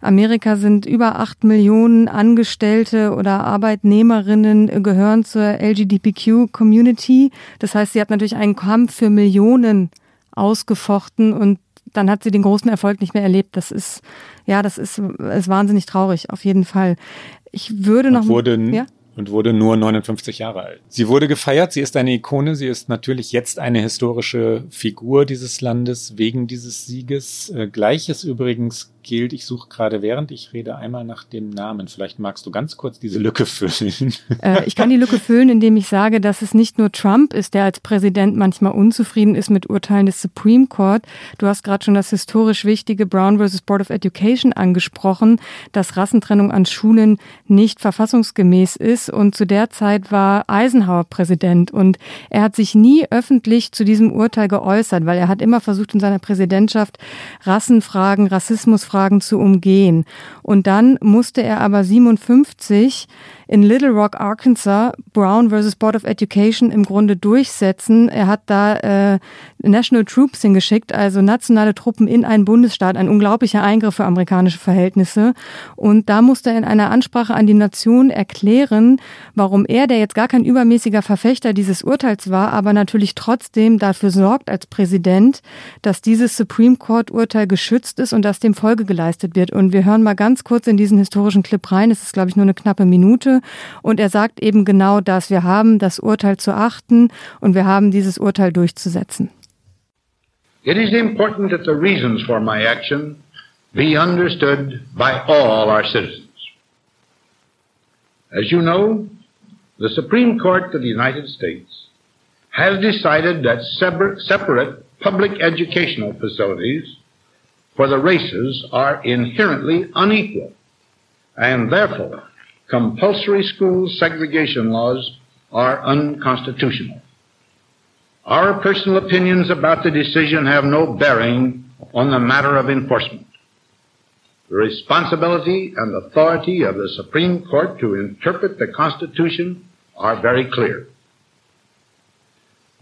Amerika sind über acht Millionen Angestellte oder Arbeitnehmerinnen gehören zur LGBTQ-Community. Das heißt, sie hat natürlich einen Kampf für Millionen ausgefochten und dann hat sie den großen Erfolg nicht mehr erlebt. Das ist, ja, das ist, ist wahnsinnig traurig, auf jeden Fall. Ich würde noch. Wurde, ja? und wurde nur 59 Jahre alt. Sie wurde gefeiert, sie ist eine Ikone, sie ist natürlich jetzt eine historische Figur dieses Landes wegen dieses Sieges. Äh, Gleiches übrigens gilt, ich suche gerade während ich rede einmal nach dem Namen. Vielleicht magst du ganz kurz diese Lücke füllen. Äh, ich kann die Lücke füllen, indem ich sage, dass es nicht nur Trump ist, der als Präsident manchmal unzufrieden ist mit Urteilen des Supreme Court. Du hast gerade schon das historisch wichtige Brown versus Board of Education angesprochen, dass Rassentrennung an Schulen nicht verfassungsgemäß ist. Und zu der Zeit war Eisenhower Präsident und er hat sich nie öffentlich zu diesem Urteil geäußert, weil er hat immer versucht in seiner Präsidentschaft Rassenfragen, Rassismus Fragen zu umgehen. Und dann musste er aber 57 in Little Rock, Arkansas, Brown versus Board of Education im Grunde durchsetzen. Er hat da äh, National Troops hingeschickt, also nationale Truppen in einen Bundesstaat, ein unglaublicher Eingriff für amerikanische Verhältnisse. Und da musste er in einer Ansprache an die Nation erklären, warum er, der jetzt gar kein übermäßiger Verfechter dieses Urteils war, aber natürlich trotzdem dafür sorgt als Präsident, dass dieses Supreme Court Urteil geschützt ist und dass dem Folge geleistet wird. Und wir hören mal ganz kurz in diesen historischen Clip rein. Es ist, glaube ich, nur eine knappe Minute. Und er sagt eben genau das. Wir haben das Urteil zu achten und wir haben dieses Urteil durchzusetzen. It is important that the reasons for my action be understood by all our citizens. As you know, the Supreme Court of the United States has decided that separate public educational facilities for the races are inherently unequal and therefore compulsory school segregation laws are unconstitutional. Our personal opinions about the decision have no bearing on the matter of enforcement. The responsibility and authority of the Supreme Court to interpret the Constitution are very clear.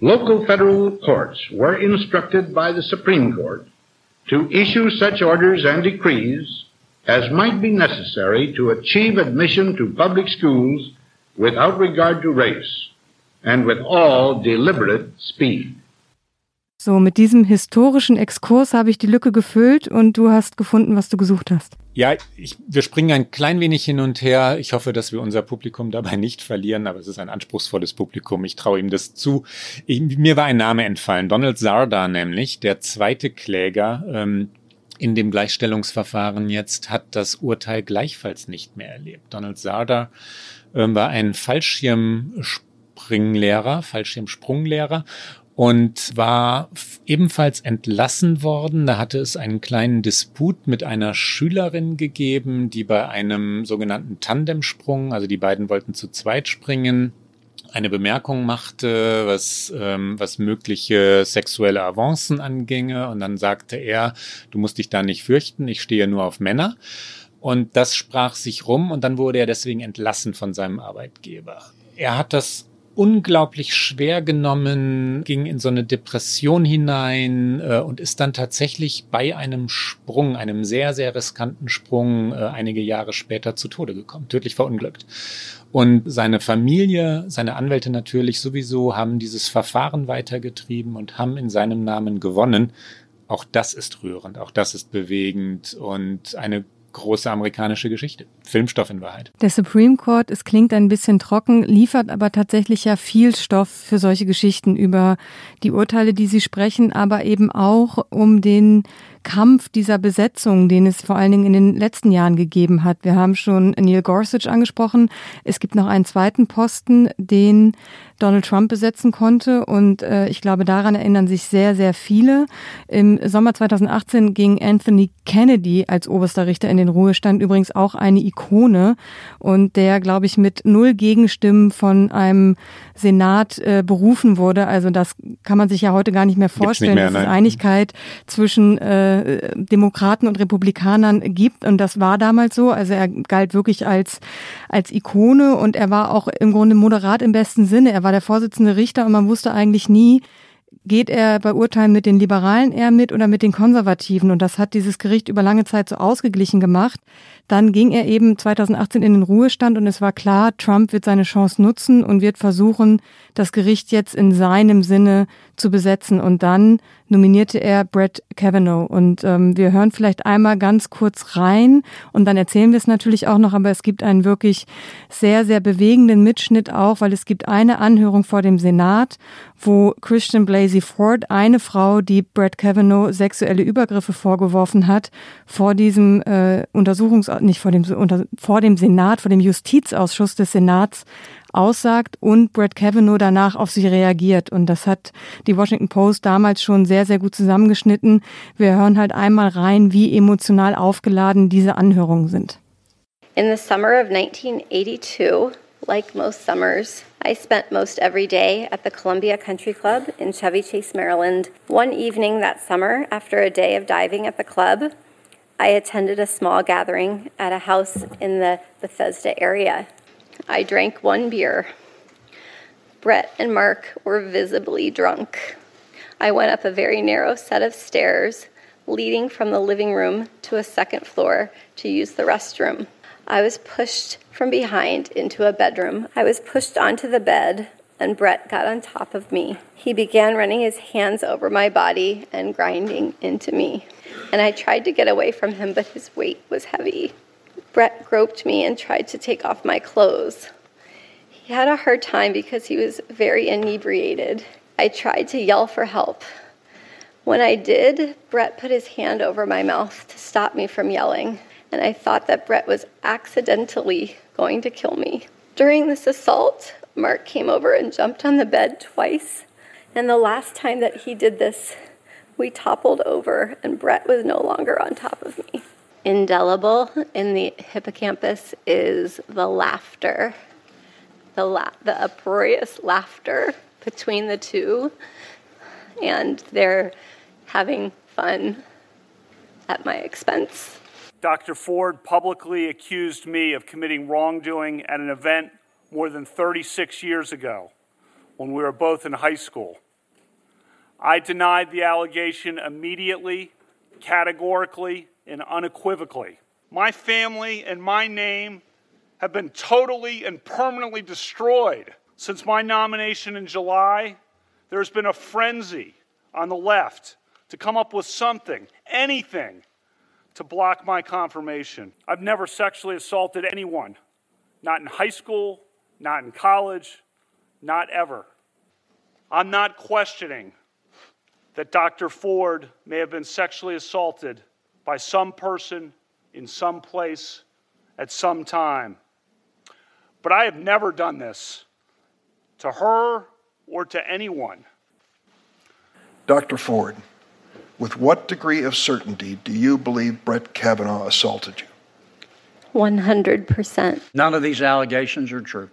Local federal courts were instructed by the Supreme Court to issue such orders and decrees as might be necessary to achieve admission to public schools without regard to race and with all deliberate speed. So, mit diesem historischen Exkurs habe ich die Lücke gefüllt und du hast gefunden, was du gesucht hast. Ja, ich, wir springen ein klein wenig hin und her. Ich hoffe, dass wir unser Publikum dabei nicht verlieren, aber es ist ein anspruchsvolles Publikum. Ich traue ihm das zu. Ich, mir war ein Name entfallen, Donald Zarda nämlich, der zweite Kläger, ähm, in dem Gleichstellungsverfahren jetzt hat das Urteil gleichfalls nicht mehr erlebt. Donald Sarda äh, war ein Fallschirmspringlehrer, Fallschirmsprunglehrer und war ebenfalls entlassen worden. Da hatte es einen kleinen Disput mit einer Schülerin gegeben, die bei einem sogenannten Tandemsprung, also die beiden wollten zu zweit springen, eine Bemerkung machte, was, ähm, was mögliche sexuelle Avancen anginge. Und dann sagte er, du musst dich da nicht fürchten, ich stehe nur auf Männer. Und das sprach sich rum und dann wurde er deswegen entlassen von seinem Arbeitgeber. Er hat das unglaublich schwer genommen, ging in so eine Depression hinein äh, und ist dann tatsächlich bei einem Sprung, einem sehr, sehr riskanten Sprung, äh, einige Jahre später zu Tode gekommen, tödlich verunglückt. Und seine Familie, seine Anwälte natürlich sowieso haben dieses Verfahren weitergetrieben und haben in seinem Namen gewonnen. Auch das ist rührend, auch das ist bewegend und eine große amerikanische Geschichte. Filmstoff in Wahrheit. Der Supreme Court, es klingt ein bisschen trocken, liefert aber tatsächlich ja viel Stoff für solche Geschichten über die Urteile, die sie sprechen, aber eben auch um den Kampf dieser Besetzung, den es vor allen Dingen in den letzten Jahren gegeben hat. Wir haben schon Neil Gorsuch angesprochen. Es gibt noch einen zweiten Posten, den Donald Trump besetzen konnte. Und äh, ich glaube, daran erinnern sich sehr, sehr viele. Im Sommer 2018 ging Anthony Kennedy als oberster Richter in den Ruhestand, übrigens auch eine Ikone. Und der, glaube ich, mit null Gegenstimmen von einem Senat äh, berufen wurde. Also das kann man sich ja heute gar nicht mehr vorstellen, nicht mehr, dass es Einigkeit zwischen äh, Demokraten und Republikanern gibt. Und das war damals so. Also er galt wirklich als, als Ikone und er war auch im Grunde moderat im besten Sinne. Er war der Vorsitzende Richter und man wusste eigentlich nie, geht er bei Urteilen mit den Liberalen eher mit oder mit den Konservativen? Und das hat dieses Gericht über lange Zeit so ausgeglichen gemacht. Dann ging er eben 2018 in den Ruhestand und es war klar, Trump wird seine Chance nutzen und wird versuchen, das Gericht jetzt in seinem Sinne zu besetzen. Und dann nominierte er Brett Kavanaugh. Und ähm, wir hören vielleicht einmal ganz kurz rein und dann erzählen wir es natürlich auch noch, aber es gibt einen wirklich sehr, sehr bewegenden Mitschnitt auch, weil es gibt eine Anhörung vor dem Senat, wo Christian Blasey Ford, eine Frau, die Brett Kavanaugh sexuelle Übergriffe vorgeworfen hat, vor diesem äh, Untersuchungs nicht vor dem unter, vor dem Senat, vor dem Justizausschuss des Senats aussagt und Brett Kavanaugh danach auf sie reagiert. Und das hat die Washington Post damals schon sehr, sehr gut zusammengeschnitten. Wir hören halt einmal rein, wie emotional aufgeladen diese Anhörungen sind. In the summer of 1982, like most summers, I spent most every day at the Columbia Country Club in Chevy Chase, Maryland. One evening that summer, after a day of diving at the club, I attended a small gathering at a house in the Bethesda area. I drank one beer. Brett and Mark were visibly drunk. I went up a very narrow set of stairs leading from the living room to a second floor to use the restroom. I was pushed from behind into a bedroom. I was pushed onto the bed, and Brett got on top of me. He began running his hands over my body and grinding into me. And I tried to get away from him, but his weight was heavy. Brett groped me and tried to take off my clothes. He had a hard time because he was very inebriated. I tried to yell for help. When I did, Brett put his hand over my mouth to stop me from yelling, and I thought that Brett was accidentally going to kill me. During this assault, Mark came over and jumped on the bed twice, and the last time that he did this, we toppled over, and Brett was no longer on top of me. Indelible in the hippocampus is the laughter, the, la- the uproarious laughter between the two, and they're having fun at my expense. Dr. Ford publicly accused me of committing wrongdoing at an event more than 36 years ago when we were both in high school. I denied the allegation immediately, categorically, and unequivocally. My family and my name have been totally and permanently destroyed. Since my nomination in July, there's been a frenzy on the left to come up with something, anything, to block my confirmation. I've never sexually assaulted anyone, not in high school, not in college, not ever. I'm not questioning that Dr. Ford may have been sexually assaulted by some person in some place at some time. But I have never done this to her or to anyone. Dr. Ford, with what degree of certainty do you believe Brett Kavanaugh assaulted you? 100%. None of these allegations are true.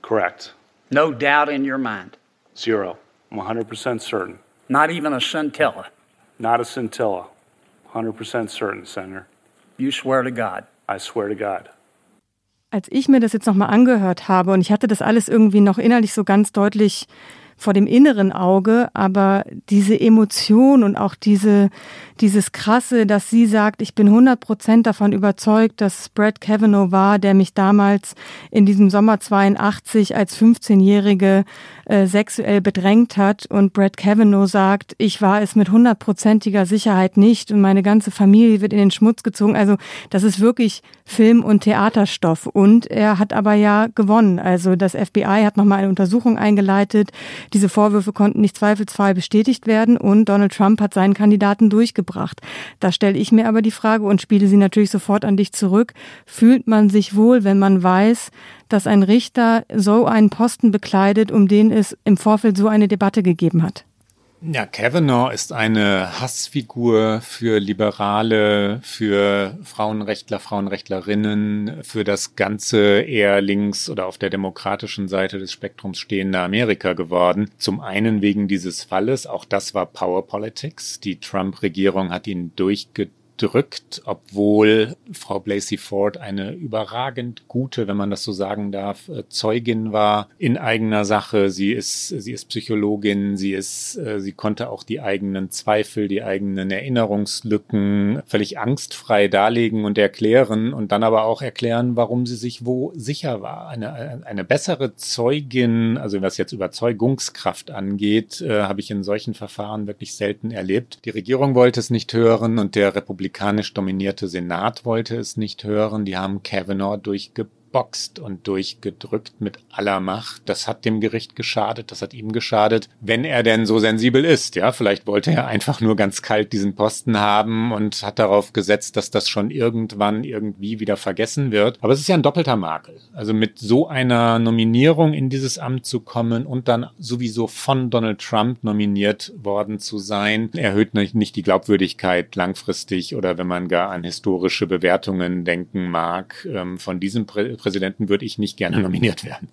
Correct. No doubt in your mind. Zero. I'm 100% certain. Not even a scintilla. Not a scintilla. 100% certain, Senator. You swear to God. I swear to God. Als ich mir das jetzt nochmal angehört habe und ich hatte das alles irgendwie noch innerlich so ganz deutlich vor dem inneren Auge, aber diese Emotion und auch diese, dieses Krasse, dass sie sagt, ich bin 100 Prozent davon überzeugt, dass Brad Kavanaugh war, der mich damals in diesem Sommer 82 als 15-Jährige äh, sexuell bedrängt hat und Brad Kavanaugh sagt, ich war es mit hundertprozentiger Sicherheit nicht und meine ganze Familie wird in den Schmutz gezogen. Also das ist wirklich Film- und Theaterstoff und er hat aber ja gewonnen. Also das FBI hat nochmal eine Untersuchung eingeleitet. Diese Vorwürfe konnten nicht zweifelsfrei bestätigt werden und Donald Trump hat seinen Kandidaten durchgebracht. Da stelle ich mir aber die Frage und spiele sie natürlich sofort an dich zurück. Fühlt man sich wohl, wenn man weiß, dass ein Richter so einen Posten bekleidet, um den es im Vorfeld so eine Debatte gegeben hat? Ja, Kavanaugh ist eine Hassfigur für Liberale, für Frauenrechtler, Frauenrechtlerinnen, für das ganze eher links oder auf der demokratischen Seite des Spektrums stehende Amerika geworden. Zum einen wegen dieses Falles, auch das war Power Politics. Die Trump-Regierung hat ihn durchgedrückt drückt, obwohl Frau Blasey Ford eine überragend gute, wenn man das so sagen darf, äh, Zeugin war in eigener Sache. Sie ist, sie ist Psychologin, sie ist, äh, sie konnte auch die eigenen Zweifel, die eigenen Erinnerungslücken völlig angstfrei darlegen und erklären und dann aber auch erklären, warum sie sich wo sicher war. Eine, eine bessere Zeugin, also was jetzt Überzeugungskraft angeht, äh, habe ich in solchen Verfahren wirklich selten erlebt. Die Regierung wollte es nicht hören und der Republik republikanisch dominierte Senat wollte es nicht hören. Die haben Kavanaugh durchge durchgeboxt und durchgedrückt mit aller Macht. Das hat dem Gericht geschadet, das hat ihm geschadet, wenn er denn so sensibel ist. Ja, vielleicht wollte er einfach nur ganz kalt diesen Posten haben und hat darauf gesetzt, dass das schon irgendwann irgendwie wieder vergessen wird. Aber es ist ja ein doppelter Makel. Also mit so einer Nominierung in dieses Amt zu kommen und dann sowieso von Donald Trump nominiert worden zu sein, erhöht nicht die Glaubwürdigkeit langfristig oder wenn man gar an historische Bewertungen denken mag ähm, von diesem Prä Präsidenten würde ich nicht gerne nominiert werden.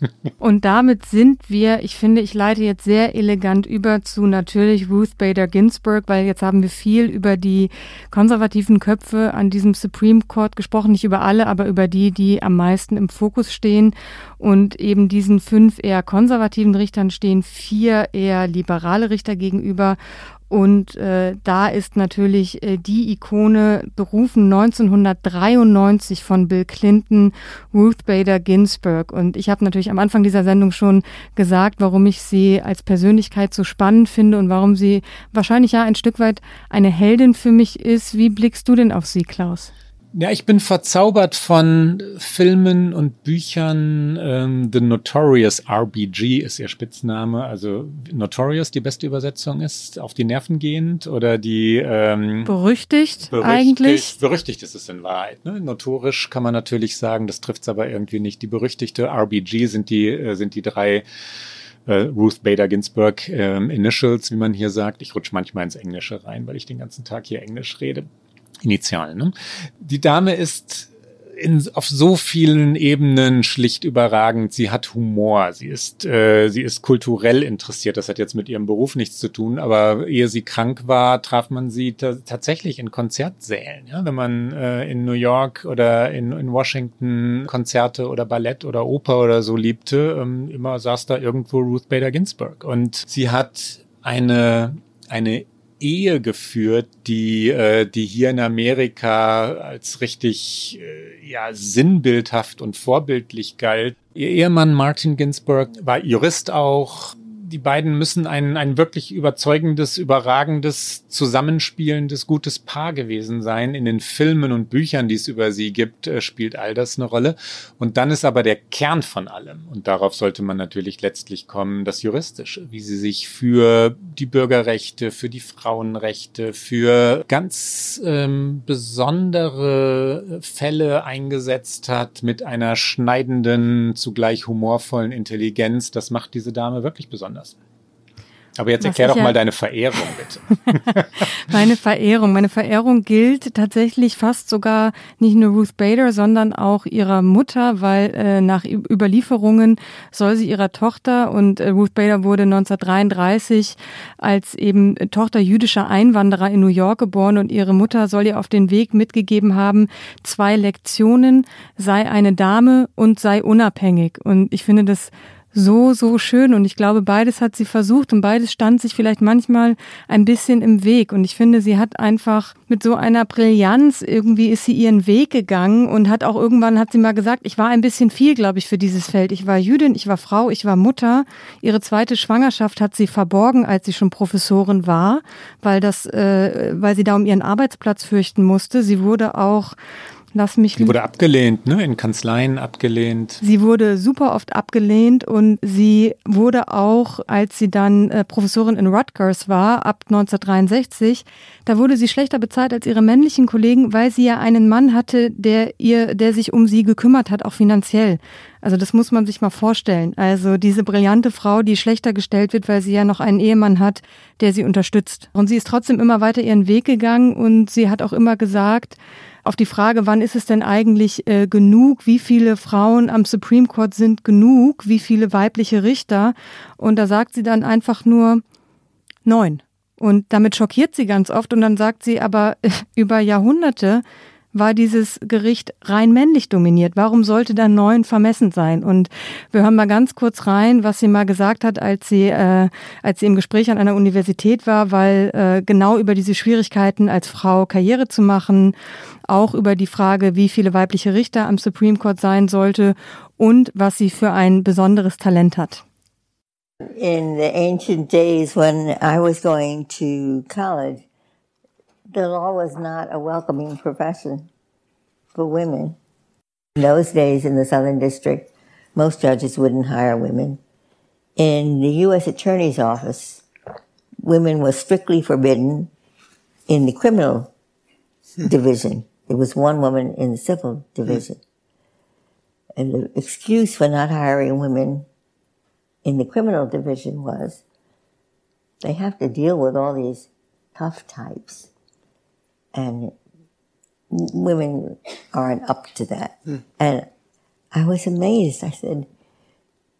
Und damit sind wir, ich finde, ich leite jetzt sehr elegant über zu natürlich Ruth Bader Ginsburg, weil jetzt haben wir viel über die konservativen Köpfe an diesem Supreme Court gesprochen, nicht über alle, aber über die, die am meisten im Fokus stehen. Und eben diesen fünf eher konservativen Richtern stehen vier eher liberale Richter gegenüber. Und äh, da ist natürlich äh, die Ikone berufen 1993 von Bill Clinton, Ruth Bader Ginsburg. Und ich habe natürlich am Anfang dieser Sendung schon gesagt, warum ich sie als Persönlichkeit so spannend finde und warum sie wahrscheinlich ja ein Stück weit eine Heldin für mich ist. Wie blickst du denn auf sie, Klaus? Ja, ich bin verzaubert von Filmen und Büchern. Ähm, The Notorious RBG ist ihr Spitzname. Also Notorious, die beste Übersetzung ist auf die Nerven gehend oder die ähm, berüchtigt, berüchtigt eigentlich. Berüchtigt ist es in Wahrheit. Ne? Notorisch kann man natürlich sagen, das trifft es aber irgendwie nicht. Die berüchtigte RBG sind die äh, sind die drei äh, Ruth Bader Ginsburg ähm, Initials, wie man hier sagt. Ich rutsche manchmal ins Englische rein, weil ich den ganzen Tag hier Englisch rede. Initialen. Ne? Die Dame ist in, auf so vielen Ebenen schlicht überragend. Sie hat Humor, sie ist, äh, sie ist kulturell interessiert. Das hat jetzt mit ihrem Beruf nichts zu tun, aber ehe sie krank war, traf man sie tatsächlich in Konzertsälen. Ja? Wenn man äh, in New York oder in, in Washington Konzerte oder Ballett oder Oper oder so liebte, ähm, immer saß da irgendwo Ruth Bader Ginsburg. Und sie hat eine eine Ehe geführt, die, äh, die hier in Amerika als richtig äh, ja, sinnbildhaft und vorbildlich galt. Ihr Ehemann Martin Ginsburg war Jurist auch, die beiden müssen ein, ein wirklich überzeugendes, überragendes, zusammenspielendes, gutes Paar gewesen sein. In den Filmen und Büchern, die es über sie gibt, äh, spielt all das eine Rolle. Und dann ist aber der Kern von allem, und darauf sollte man natürlich letztlich kommen, das Juristische, wie sie sich für die Bürgerrechte, für die Frauenrechte, für ganz ähm, besondere Fälle eingesetzt hat mit einer schneidenden, zugleich humorvollen Intelligenz. Das macht diese Dame wirklich besonders. Aber jetzt erklär doch ja mal deine Verehrung, bitte. meine Verehrung. Meine Verehrung gilt tatsächlich fast sogar nicht nur Ruth Bader, sondern auch ihrer Mutter, weil äh, nach Überlieferungen soll sie ihrer Tochter und äh, Ruth Bader wurde 1933 als eben Tochter jüdischer Einwanderer in New York geboren und ihre Mutter soll ihr auf den Weg mitgegeben haben, zwei Lektionen, sei eine Dame und sei unabhängig. Und ich finde das so, so schön. Und ich glaube, beides hat sie versucht und beides stand sich vielleicht manchmal ein bisschen im Weg. Und ich finde, sie hat einfach mit so einer Brillanz irgendwie ist sie ihren Weg gegangen und hat auch irgendwann, hat sie mal gesagt, ich war ein bisschen viel, glaube ich, für dieses Feld. Ich war Jüdin, ich war Frau, ich war Mutter. Ihre zweite Schwangerschaft hat sie verborgen, als sie schon Professorin war, weil das, äh, weil sie da um ihren Arbeitsplatz fürchten musste. Sie wurde auch Lass mich. Sie wurde abgelehnt, ne? In Kanzleien abgelehnt. Sie wurde super oft abgelehnt und sie wurde auch, als sie dann äh, Professorin in Rutgers war, ab 1963, da wurde sie schlechter bezahlt als ihre männlichen Kollegen, weil sie ja einen Mann hatte, der ihr, der sich um sie gekümmert hat, auch finanziell. Also das muss man sich mal vorstellen. Also diese brillante Frau, die schlechter gestellt wird, weil sie ja noch einen Ehemann hat, der sie unterstützt. Und sie ist trotzdem immer weiter ihren Weg gegangen und sie hat auch immer gesagt, auf die Frage, wann ist es denn eigentlich äh, genug, wie viele Frauen am Supreme Court sind genug, wie viele weibliche Richter. Und da sagt sie dann einfach nur neun. Und damit schockiert sie ganz oft. Und dann sagt sie aber über Jahrhunderte war dieses Gericht rein männlich dominiert. Warum sollte da neun vermessen sein? Und wir hören mal ganz kurz rein, was sie mal gesagt hat, als sie, äh, als sie im Gespräch an einer Universität war, weil äh, genau über diese Schwierigkeiten als Frau Karriere zu machen, auch über die Frage, wie viele weibliche Richter am Supreme Court sein sollte und was sie für ein besonderes Talent hat. In the ancient days when I was going to college, the law was not a welcoming profession for women. In those days in the Southern District, most judges wouldn't hire women. In the U.S. Attorney's Office, women were strictly forbidden in the criminal division. There was one woman in the civil division. Hmm. And the excuse for not hiring women in the criminal division was they have to deal with all these tough types and women aren't up to that. Hmm. And I was amazed. I said,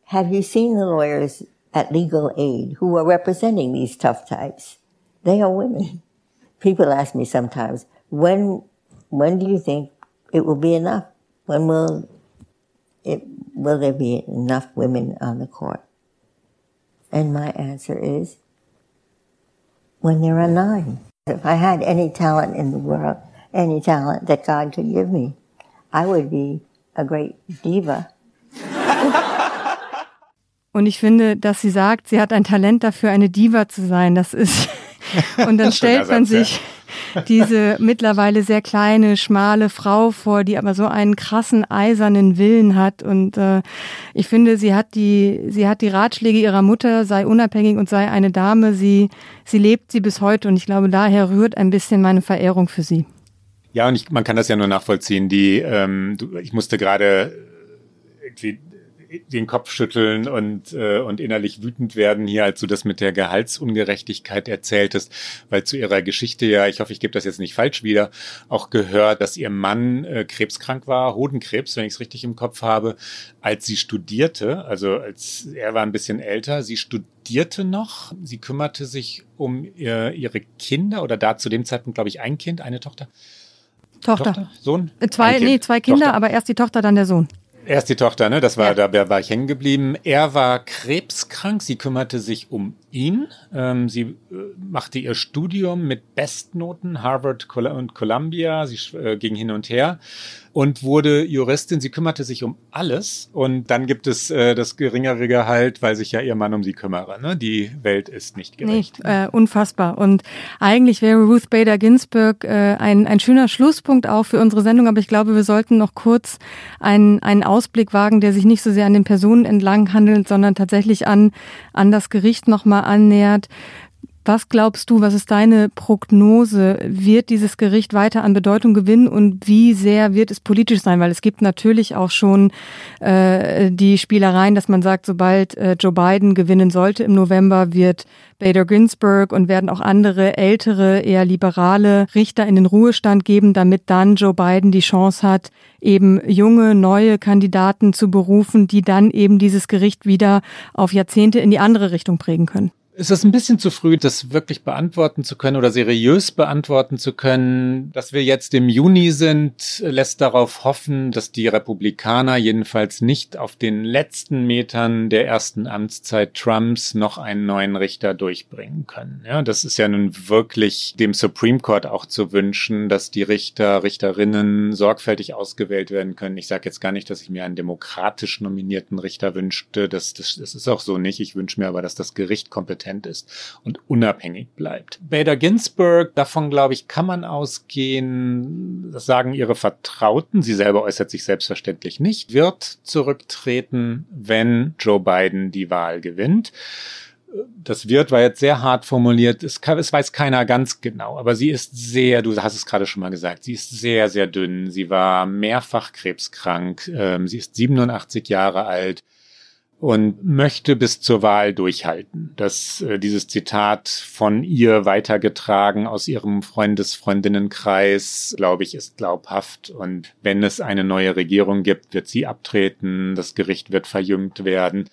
have you seen the lawyers at legal aid who are representing these tough types? They are women. People ask me sometimes, when, when do you think it will be enough? When will it, will there be enough women on the court? And my answer is, when there are nine. If I had any talent in the world, any talent that God could give me, I would be a great diva. Und ich finde, dass sie sagt, sie hat ein Talent dafür, eine Diva zu sein. Das ist, und dann stellt man sich, diese mittlerweile sehr kleine, schmale Frau vor, die aber so einen krassen, eisernen Willen hat. Und äh, ich finde, sie hat die, sie hat die Ratschläge ihrer Mutter, sei unabhängig und sei eine Dame. Sie, sie lebt sie bis heute und ich glaube, daher rührt ein bisschen meine Verehrung für sie. Ja, und ich, man kann das ja nur nachvollziehen. Die, ähm, ich musste gerade irgendwie den Kopf schütteln und, äh, und innerlich wütend werden hier, als du das mit der Gehaltsungerechtigkeit erzähltest, weil zu ihrer Geschichte ja, ich hoffe, ich gebe das jetzt nicht falsch wieder, auch gehört, dass ihr Mann äh, krebskrank war, Hodenkrebs, wenn ich es richtig im Kopf habe, als sie studierte, also als er war ein bisschen älter, sie studierte noch, sie kümmerte sich um ihr, ihre Kinder oder da zu dem Zeitpunkt, glaube ich, ein Kind, eine Tochter. Tochter. Tochter? Sohn? Äh, zwei, nee, zwei Kinder, Tochter. aber erst die Tochter, dann der Sohn. Erst die Tochter, ne? Das war, ja. da war ich hängen geblieben. Er war krebskrank. Sie kümmerte sich um ihn. Ähm, sie äh, machte ihr Studium mit Bestnoten, Harvard und Columbia. Sie äh, ging hin und her und wurde Juristin. Sie kümmerte sich um alles. Und dann gibt es äh, das geringere Gehalt, weil sich ja ihr Mann um sie kümmere. Ne? Die Welt ist nicht gerecht. Nicht, äh, unfassbar. Und eigentlich wäre Ruth Bader Ginsburg äh, ein, ein schöner Schlusspunkt auch für unsere Sendung. Aber ich glaube, wir sollten noch kurz einen, einen Ausblick wagen, der sich nicht so sehr an den Personen entlang handelt, sondern tatsächlich an, an das Gericht nochmal annähert. Was glaubst du, was ist deine Prognose? Wird dieses Gericht weiter an Bedeutung gewinnen und wie sehr wird es politisch sein? Weil es gibt natürlich auch schon äh, die Spielereien, dass man sagt, sobald äh, Joe Biden gewinnen sollte im November, wird Bader Ginsburg und werden auch andere ältere, eher liberale Richter in den Ruhestand geben, damit dann Joe Biden die Chance hat, eben junge, neue Kandidaten zu berufen, die dann eben dieses Gericht wieder auf Jahrzehnte in die andere Richtung prägen können. Ist es ein bisschen zu früh, das wirklich beantworten zu können oder seriös beantworten zu können. Dass wir jetzt im Juni sind, lässt darauf hoffen, dass die Republikaner jedenfalls nicht auf den letzten Metern der ersten Amtszeit Trumps noch einen neuen Richter durchbringen können. Ja, das ist ja nun wirklich dem Supreme Court auch zu wünschen, dass die Richter, Richterinnen sorgfältig ausgewählt werden können. Ich sage jetzt gar nicht, dass ich mir einen demokratisch nominierten Richter wünschte. Das, das, das ist auch so nicht. Ich wünsche mir aber, dass das Gericht kompetent kompetent ist und unabhängig bleibt. Bader Ginsburg, davon glaube ich, kann man ausgehen, das sagen ihre Vertrauten, sie selber äußert sich selbstverständlich nicht, wird zurücktreten, wenn Joe Biden die Wahl gewinnt das wird war jetzt sehr hart formuliert. Es, kann, es, weiß keiner ganz genau, aber sie ist sehr, du hast es gerade schon mal gesagt, sie ist sehr, sehr dünn. Sie war mehrfach krebskrank. Ähm, sie ist 87 Jahre alt und möchte bis zur Wahl durchhalten. Das, äh, dieses Zitat von ihr weitergetragen aus ihrem Freundes-Freundinnenkreis, glaube ich, ist glaubhaft. Und wenn es eine neue Regierung gibt, wird sie abtreten, das Gericht wird verjüngt werden.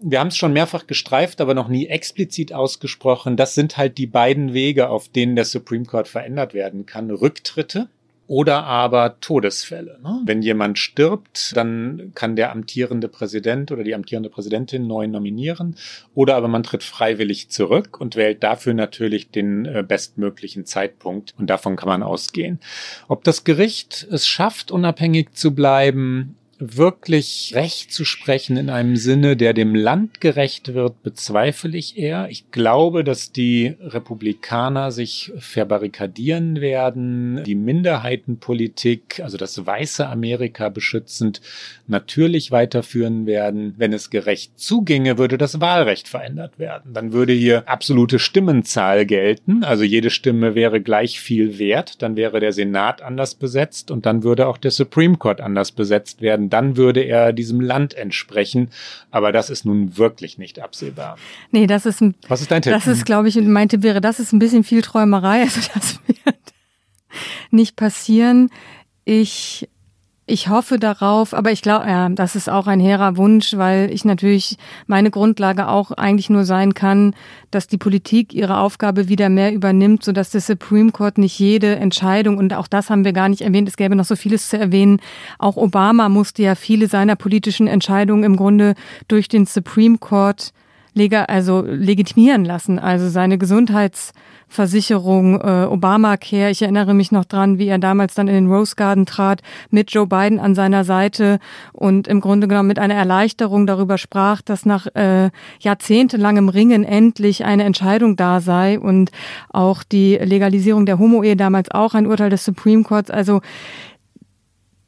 Wir haben es schon mehrfach gestreift, aber noch nie explizit ausgesprochen. Das sind halt die beiden Wege, auf denen der Supreme Court verändert werden kann. Rücktritte oder aber Todesfälle. Ne? Wenn jemand stirbt, dann kann der amtierende Präsident oder die amtierende Präsidentin neu nominieren oder aber man tritt freiwillig zurück und wählt dafür natürlich den äh, bestmöglichen Zeitpunkt und davon kann man ausgehen. Ob das Gericht es schafft, unabhängig zu bleiben, wirklich Recht zu sprechen in einem Sinne, der dem Land gerecht wird, bezweifle ich eher. Ich glaube, dass die Republikaner sich verbarrikadieren werden, die Minderheitenpolitik, also das weiße Amerika beschützend, natürlich weiterführen werden. Wenn es gerecht zuginge, würde das Wahlrecht verändert werden. Dann würde hier absolute Stimmenzahl gelten, also jede Stimme wäre gleich viel wert, dann wäre der Senat anders besetzt und dann würde auch der Supreme Court anders besetzt werden dann würde er diesem Land entsprechen. Aber das ist nun wirklich nicht absehbar. Nee, das ist ein, Was ist dein Tipp? Das ist, glaube ich, mein Tipp wäre, das ist ein bisschen viel Träumerei. Also das wird nicht passieren. Ich ich hoffe darauf, aber ich glaube, ja, das ist auch ein hehrer Wunsch, weil ich natürlich meine Grundlage auch eigentlich nur sein kann, dass die Politik ihre Aufgabe wieder mehr übernimmt, sodass der Supreme Court nicht jede Entscheidung, und auch das haben wir gar nicht erwähnt, es gäbe noch so vieles zu erwähnen, auch Obama musste ja viele seiner politischen Entscheidungen im Grunde durch den Supreme Court also legitimieren lassen. Also seine Gesundheits- Versicherung, äh, Obamacare. Ich erinnere mich noch dran, wie er damals dann in den Rose Garden trat, mit Joe Biden an seiner Seite und im Grunde genommen mit einer Erleichterung darüber sprach, dass nach äh, jahrzehntelangem Ringen endlich eine Entscheidung da sei und auch die Legalisierung der Homo-Ehe damals auch ein Urteil des Supreme Courts. Also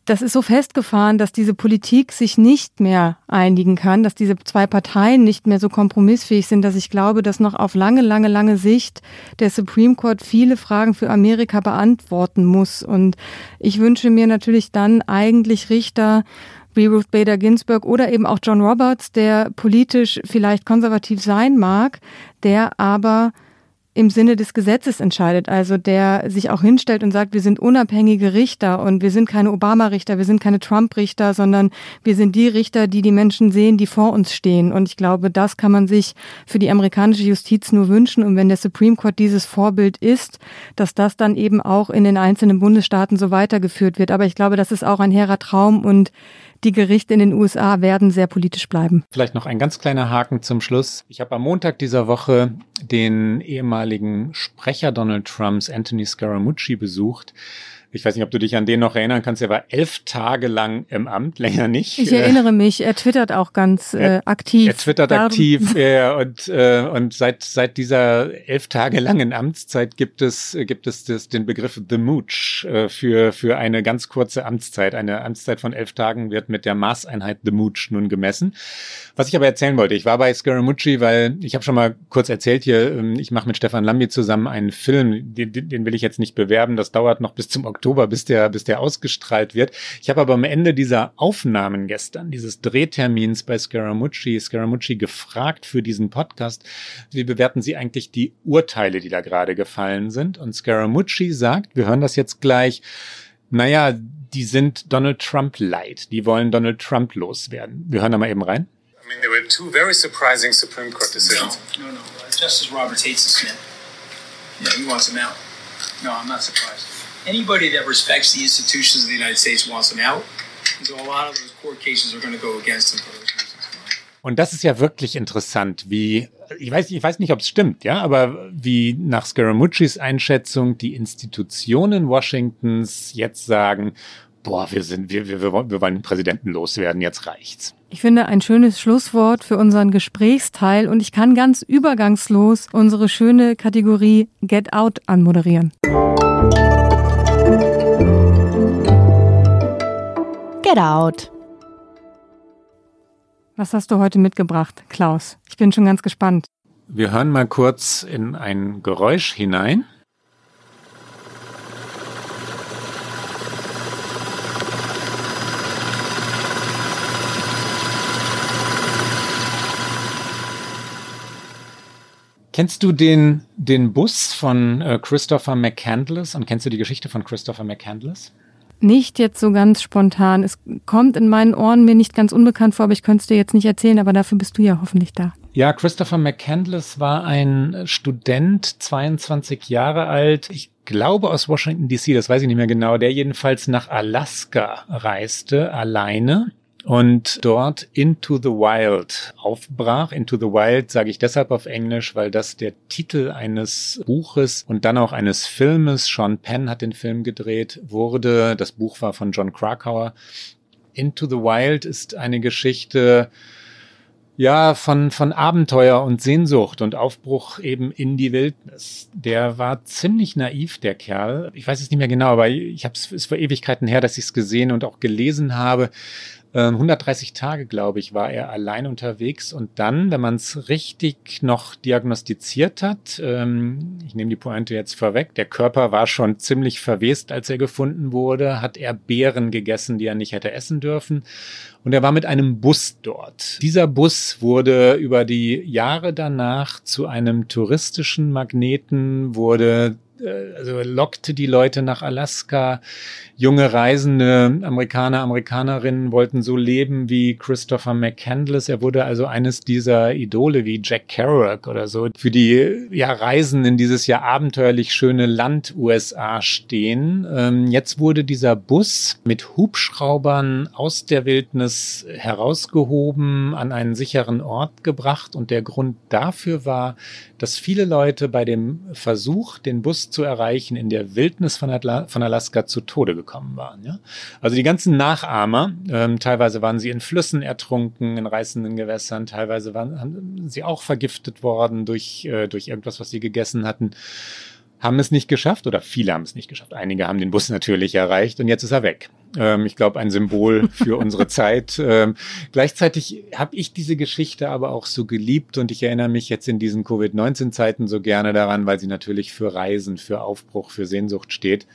das ist so festgefahren, dass diese Politik sich nicht mehr einigen kann, dass diese zwei Parteien nicht mehr so kompromissfähig sind, dass ich glaube, dass noch auf lange, lange, lange Sicht der Supreme Court viele Fragen für Amerika beantworten muss. Und ich wünsche mir natürlich dann eigentlich Richter, wie Ruth Bader Ginsburg oder eben auch John Roberts, der politisch vielleicht konservativ sein mag, der aber im Sinne des Gesetzes entscheidet, also der sich auch hinstellt und sagt, wir sind unabhängige Richter und wir sind keine Obama-Richter, wir sind keine Trump-Richter, sondern wir sind die Richter, die die Menschen sehen, die vor uns stehen. Und ich glaube, das kann man sich für die amerikanische Justiz nur wünschen. Und wenn der Supreme Court dieses Vorbild ist, dass das dann eben auch in den einzelnen Bundesstaaten so weitergeführt wird. Aber ich glaube, das ist auch ein hehrer Traum und die Gerichte in den USA werden sehr politisch bleiben. Vielleicht noch ein ganz kleiner Haken zum Schluss. Ich habe am Montag dieser Woche den ehemaligen Sprecher Donald Trumps, Anthony Scaramucci, besucht. Ich weiß nicht, ob du dich an den noch erinnern kannst. Er war elf Tage lang im Amt, länger nicht. Ich erinnere mich. Er twittert auch ganz äh, aktiv. Er twittert Darum. aktiv. Ja, und äh, und seit seit dieser elf Tage langen Amtszeit gibt es gibt es das, den Begriff the Mooch äh, für für eine ganz kurze Amtszeit. Eine Amtszeit von elf Tagen wird mit der Maßeinheit the Mooch nun gemessen. Was ich aber erzählen wollte, ich war bei Scaramucci, weil ich habe schon mal kurz erzählt hier. Ähm, ich mache mit Stefan Lambi zusammen einen Film. Den, den will ich jetzt nicht bewerben. Das dauert noch bis zum Oktober. Oktober, bis der, bis der ausgestrahlt wird. Ich habe aber am Ende dieser Aufnahmen gestern, dieses Drehtermins bei Scaramucci, Scaramucci gefragt für diesen Podcast, wie bewerten Sie eigentlich die Urteile, die da gerade gefallen sind? Und Scaramucci sagt, wir hören das jetzt gleich, naja, die sind Donald Trump light. Die wollen Donald Trump loswerden. Wir hören da mal eben rein. I mean, there were two very surprising Supreme Court decisions. No, no, no. Justice Roberts hates the Smith. Yeah, he wants him out. No, I'm not surprised. Anybody that respects the institutions of the United States wants him out. And so a lot of those court cases are going to go against him for those reasons. Und das ist ja wirklich interessant, wie, ich weiß, ich weiß nicht, ob es stimmt, ja, aber wie nach Scaramucci's Einschätzung die Institutionen Washingtons jetzt sagen, boah, wir sind, wir, wir, wir wollen, wir wollen den Präsidenten loswerden, jetzt reicht's. Ich finde ein schönes Schlusswort für unseren Gesprächsteil und ich kann ganz übergangslos unsere schöne Kategorie Get Out anmoderieren. Get Out. Was hast du heute mitgebracht, Klaus? Ich bin schon ganz gespannt. Wir hören mal kurz in ein Geräusch hinein. Kennst du den, den Bus von äh, Christopher McCandless und kennst du die Geschichte von Christopher McCandless? Nicht jetzt so ganz spontan. Es kommt in meinen Ohren mir nicht ganz unbekannt vor, aber ich könnte es dir jetzt nicht erzählen, aber dafür bist du ja hoffentlich da. Ja, Christopher McCandless war ein Student, 22 Jahre alt. Ich glaube aus Washington DC, das weiß ich nicht mehr genau, der jedenfalls nach Alaska reiste, alleine und dort Into the Wild aufbrach. Into the Wild sage ich deshalb auf Englisch, weil das der Titel eines Buches und dann auch eines Filmes, Sean Penn hat den Film gedreht, wurde. Das Buch war von John Krakauer. Into the Wild ist eine Geschichte, ja, von, von Abenteuer und Sehnsucht und Aufbruch eben in die Wildnis. Der war ziemlich naiv, der Kerl. Ich weiß es nicht mehr genau, aber ich habe es vor Ewigkeiten her, dass ich es gesehen und auch gelesen habe. 130 ähm, Tage, glaube ich, war er allein unterwegs und dann, wenn man es richtig noch diagnostiziert hat, ähm, ich nehme die Pointe jetzt vorweg, der Körper war schon ziemlich verwest, als er gefunden wurde, hat er Beeren gegessen, die er nicht hätte essen dürfen und er war mit einem Bus dort. Dieser Bus wurde über die Jahre danach zu einem touristischen Magneten, wurde also lockte die Leute nach Alaska. Junge reisende Amerikaner, Amerikanerinnen wollten so leben wie Christopher McCandless. Er wurde also eines dieser Idole wie Jack Kerouac oder so für die ja Reisenden dieses ja abenteuerlich schöne Land USA stehen. Ähm, jetzt wurde dieser Bus mit Hubschraubern aus der Wildnis herausgehoben, an einen sicheren Ort gebracht und der Grund dafür war, dass viele Leute bei dem Versuch, den Bus zu erreichen, in der Wildnis von, Atla von Alaska zu Tode gekommen waren. Ja? Also die ganzen Nachahmer, ähm, teilweise waren sie in Flüssen ertrunken, in reißenden Gewässern, teilweise waren sie auch vergiftet worden durch, äh, durch irgendwas, was sie gegessen hatten haben es nicht geschafft oder viele haben es nicht geschafft. Einige haben den Bus natürlich erreicht und jetzt ist er weg. Ähm, ich glaube, ein Symbol für unsere Zeit. Ähm, gleichzeitig habe ich diese Geschichte aber auch so geliebt und ich erinnere mich jetzt in diesen Covid-19-Zeiten so gerne daran, weil sie natürlich für Reisen, für Aufbruch, für Sehnsucht steht.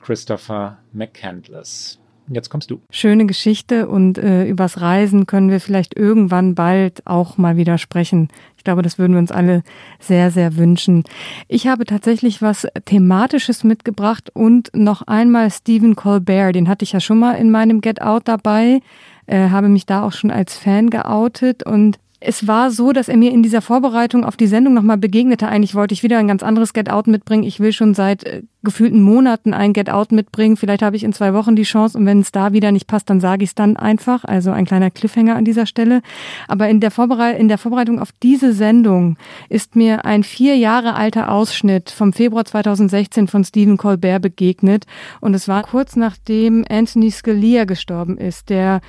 Christopher McCandless. Jetzt kommst du. Schöne Geschichte und äh, übers Reisen können wir vielleicht irgendwann bald auch mal wieder sprechen. Ich glaube, das würden wir uns alle sehr, sehr wünschen. Ich habe tatsächlich was Thematisches mitgebracht und noch einmal Stephen Colbert. Den hatte ich ja schon mal in meinem Get Out dabei, äh, habe mich da auch schon als Fan geoutet und es war so, dass er mir in dieser Vorbereitung auf die Sendung nochmal begegnete. Eigentlich wollte ich wieder ein ganz anderes Get Out mitbringen. Ich will schon seit äh, gefühlten Monaten ein Get Out mitbringen. Vielleicht habe ich in zwei Wochen die Chance und wenn es da wieder nicht passt, dann sage ich es dann einfach. Also ein kleiner Cliffhanger an dieser Stelle. Aber in der, Vorbereit in der Vorbereitung auf diese Sendung ist mir ein vier Jahre alter Ausschnitt vom Februar 2016 von Stephen Colbert begegnet. Und es war kurz nachdem Anthony Scalia gestorben ist, der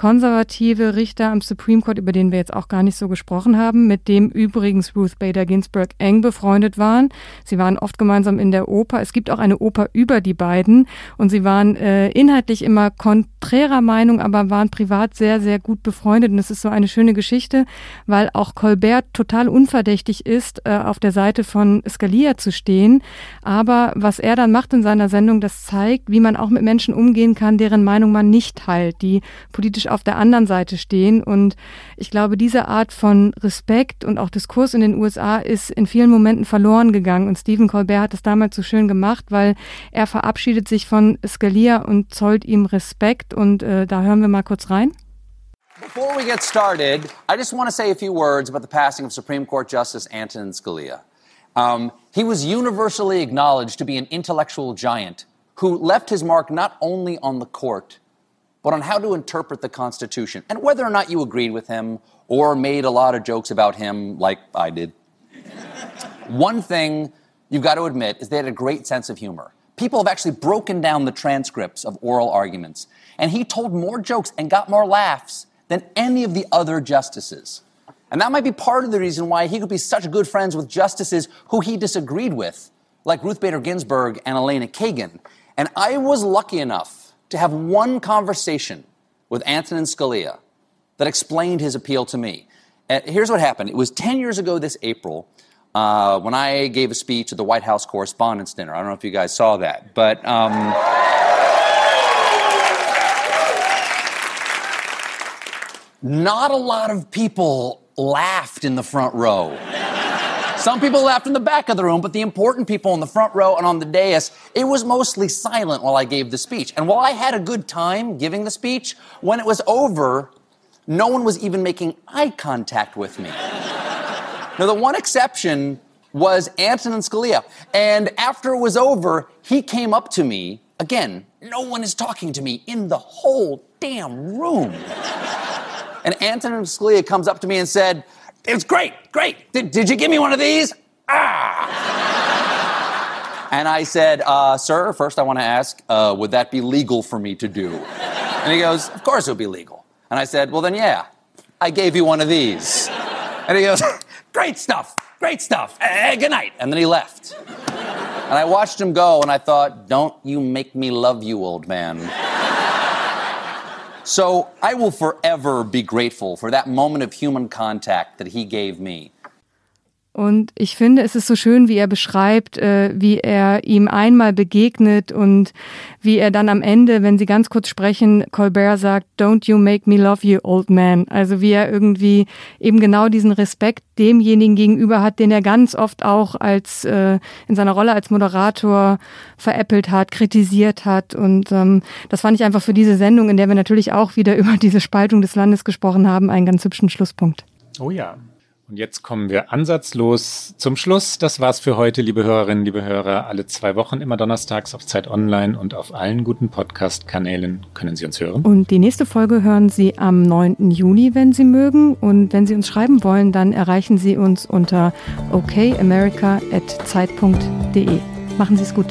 konservative Richter am Supreme Court, über den wir jetzt auch gar nicht so gesprochen haben, mit dem übrigens Ruth Bader Ginsburg eng befreundet waren. Sie waren oft gemeinsam in der Oper. Es gibt auch eine Oper über die beiden und sie waren äh, inhaltlich immer konträrer Meinung, aber waren privat sehr, sehr gut befreundet. Und es ist so eine schöne Geschichte, weil auch Colbert total unverdächtig ist, äh, auf der Seite von Scalia zu stehen. Aber was er dann macht in seiner Sendung, das zeigt, wie man auch mit Menschen umgehen kann, deren Meinung man nicht teilt, die politisch auf der anderen Seite stehen. Und ich glaube, diese Art von Respekt und auch Diskurs in den USA ist in vielen Momenten verloren gegangen. Und Stephen Colbert hat es damals so schön gemacht, weil er verabschiedet sich von Scalia und zollt ihm Respekt. Und äh, da hören wir mal kurz rein. Before we get started, I just want to say a few words about the passing of Supreme Court Justice Antonin Scalia. Um, he was universally acknowledged to be an intellectual giant who left his mark not only on the court, but on how to interpret the Constitution and whether or not you agreed with him or made a lot of jokes about him, like I did. One thing you've got to admit is they had a great sense of humor. People have actually broken down the transcripts of oral arguments, and he told more jokes and got more laughs than any of the other justices. And that might be part of the reason why he could be such good friends with justices who he disagreed with, like Ruth Bader Ginsburg and Elena Kagan. And I was lucky enough to have one conversation with Antonin Scalia that explained his appeal to me. And here's what happened it was 10 years ago this April uh, when I gave a speech at the White House Correspondents' Dinner. I don't know if you guys saw that, but. Um, not a lot of people laughed in the front row. Some people laughed in the back of the room, but the important people in the front row and on the dais, it was mostly silent while I gave the speech. And while I had a good time giving the speech, when it was over, no one was even making eye contact with me. now, the one exception was Antonin Scalia. And after it was over, he came up to me. Again, no one is talking to me in the whole damn room. And Antonin Scalia comes up to me and said, It was great, great. Did, did you give me one of these? Ah! and I said, uh, Sir, first I want to ask, uh, would that be legal for me to do? And he goes, Of course it would be legal. And I said, Well, then, yeah, I gave you one of these. And he goes, Great stuff, great stuff. Uh, good night. And then he left. And I watched him go and I thought, Don't you make me love you, old man. So I will forever be grateful for that moment of human contact that he gave me. Und ich finde, es ist so schön, wie er beschreibt, äh, wie er ihm einmal begegnet und wie er dann am Ende, wenn sie ganz kurz sprechen, Colbert sagt, Don't you make me love you, old man. Also wie er irgendwie eben genau diesen Respekt demjenigen gegenüber hat, den er ganz oft auch als äh, in seiner Rolle als Moderator veräppelt hat, kritisiert hat. Und ähm, das fand ich einfach für diese Sendung, in der wir natürlich auch wieder über diese Spaltung des Landes gesprochen haben, einen ganz hübschen Schlusspunkt. Oh ja, und jetzt kommen wir ansatzlos zum Schluss. Das war's für heute, liebe Hörerinnen, liebe Hörer. Alle zwei Wochen, immer donnerstags auf Zeit Online und auf allen guten Podcast-Kanälen können Sie uns hören. Und die nächste Folge hören Sie am 9. Juni, wenn Sie mögen. Und wenn Sie uns schreiben wollen, dann erreichen Sie uns unter okamerica.zeit.de. Machen Sie es gut.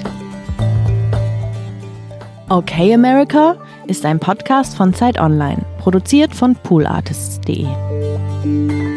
Okay America ist ein Podcast von Zeit Online, produziert von poolartists.de.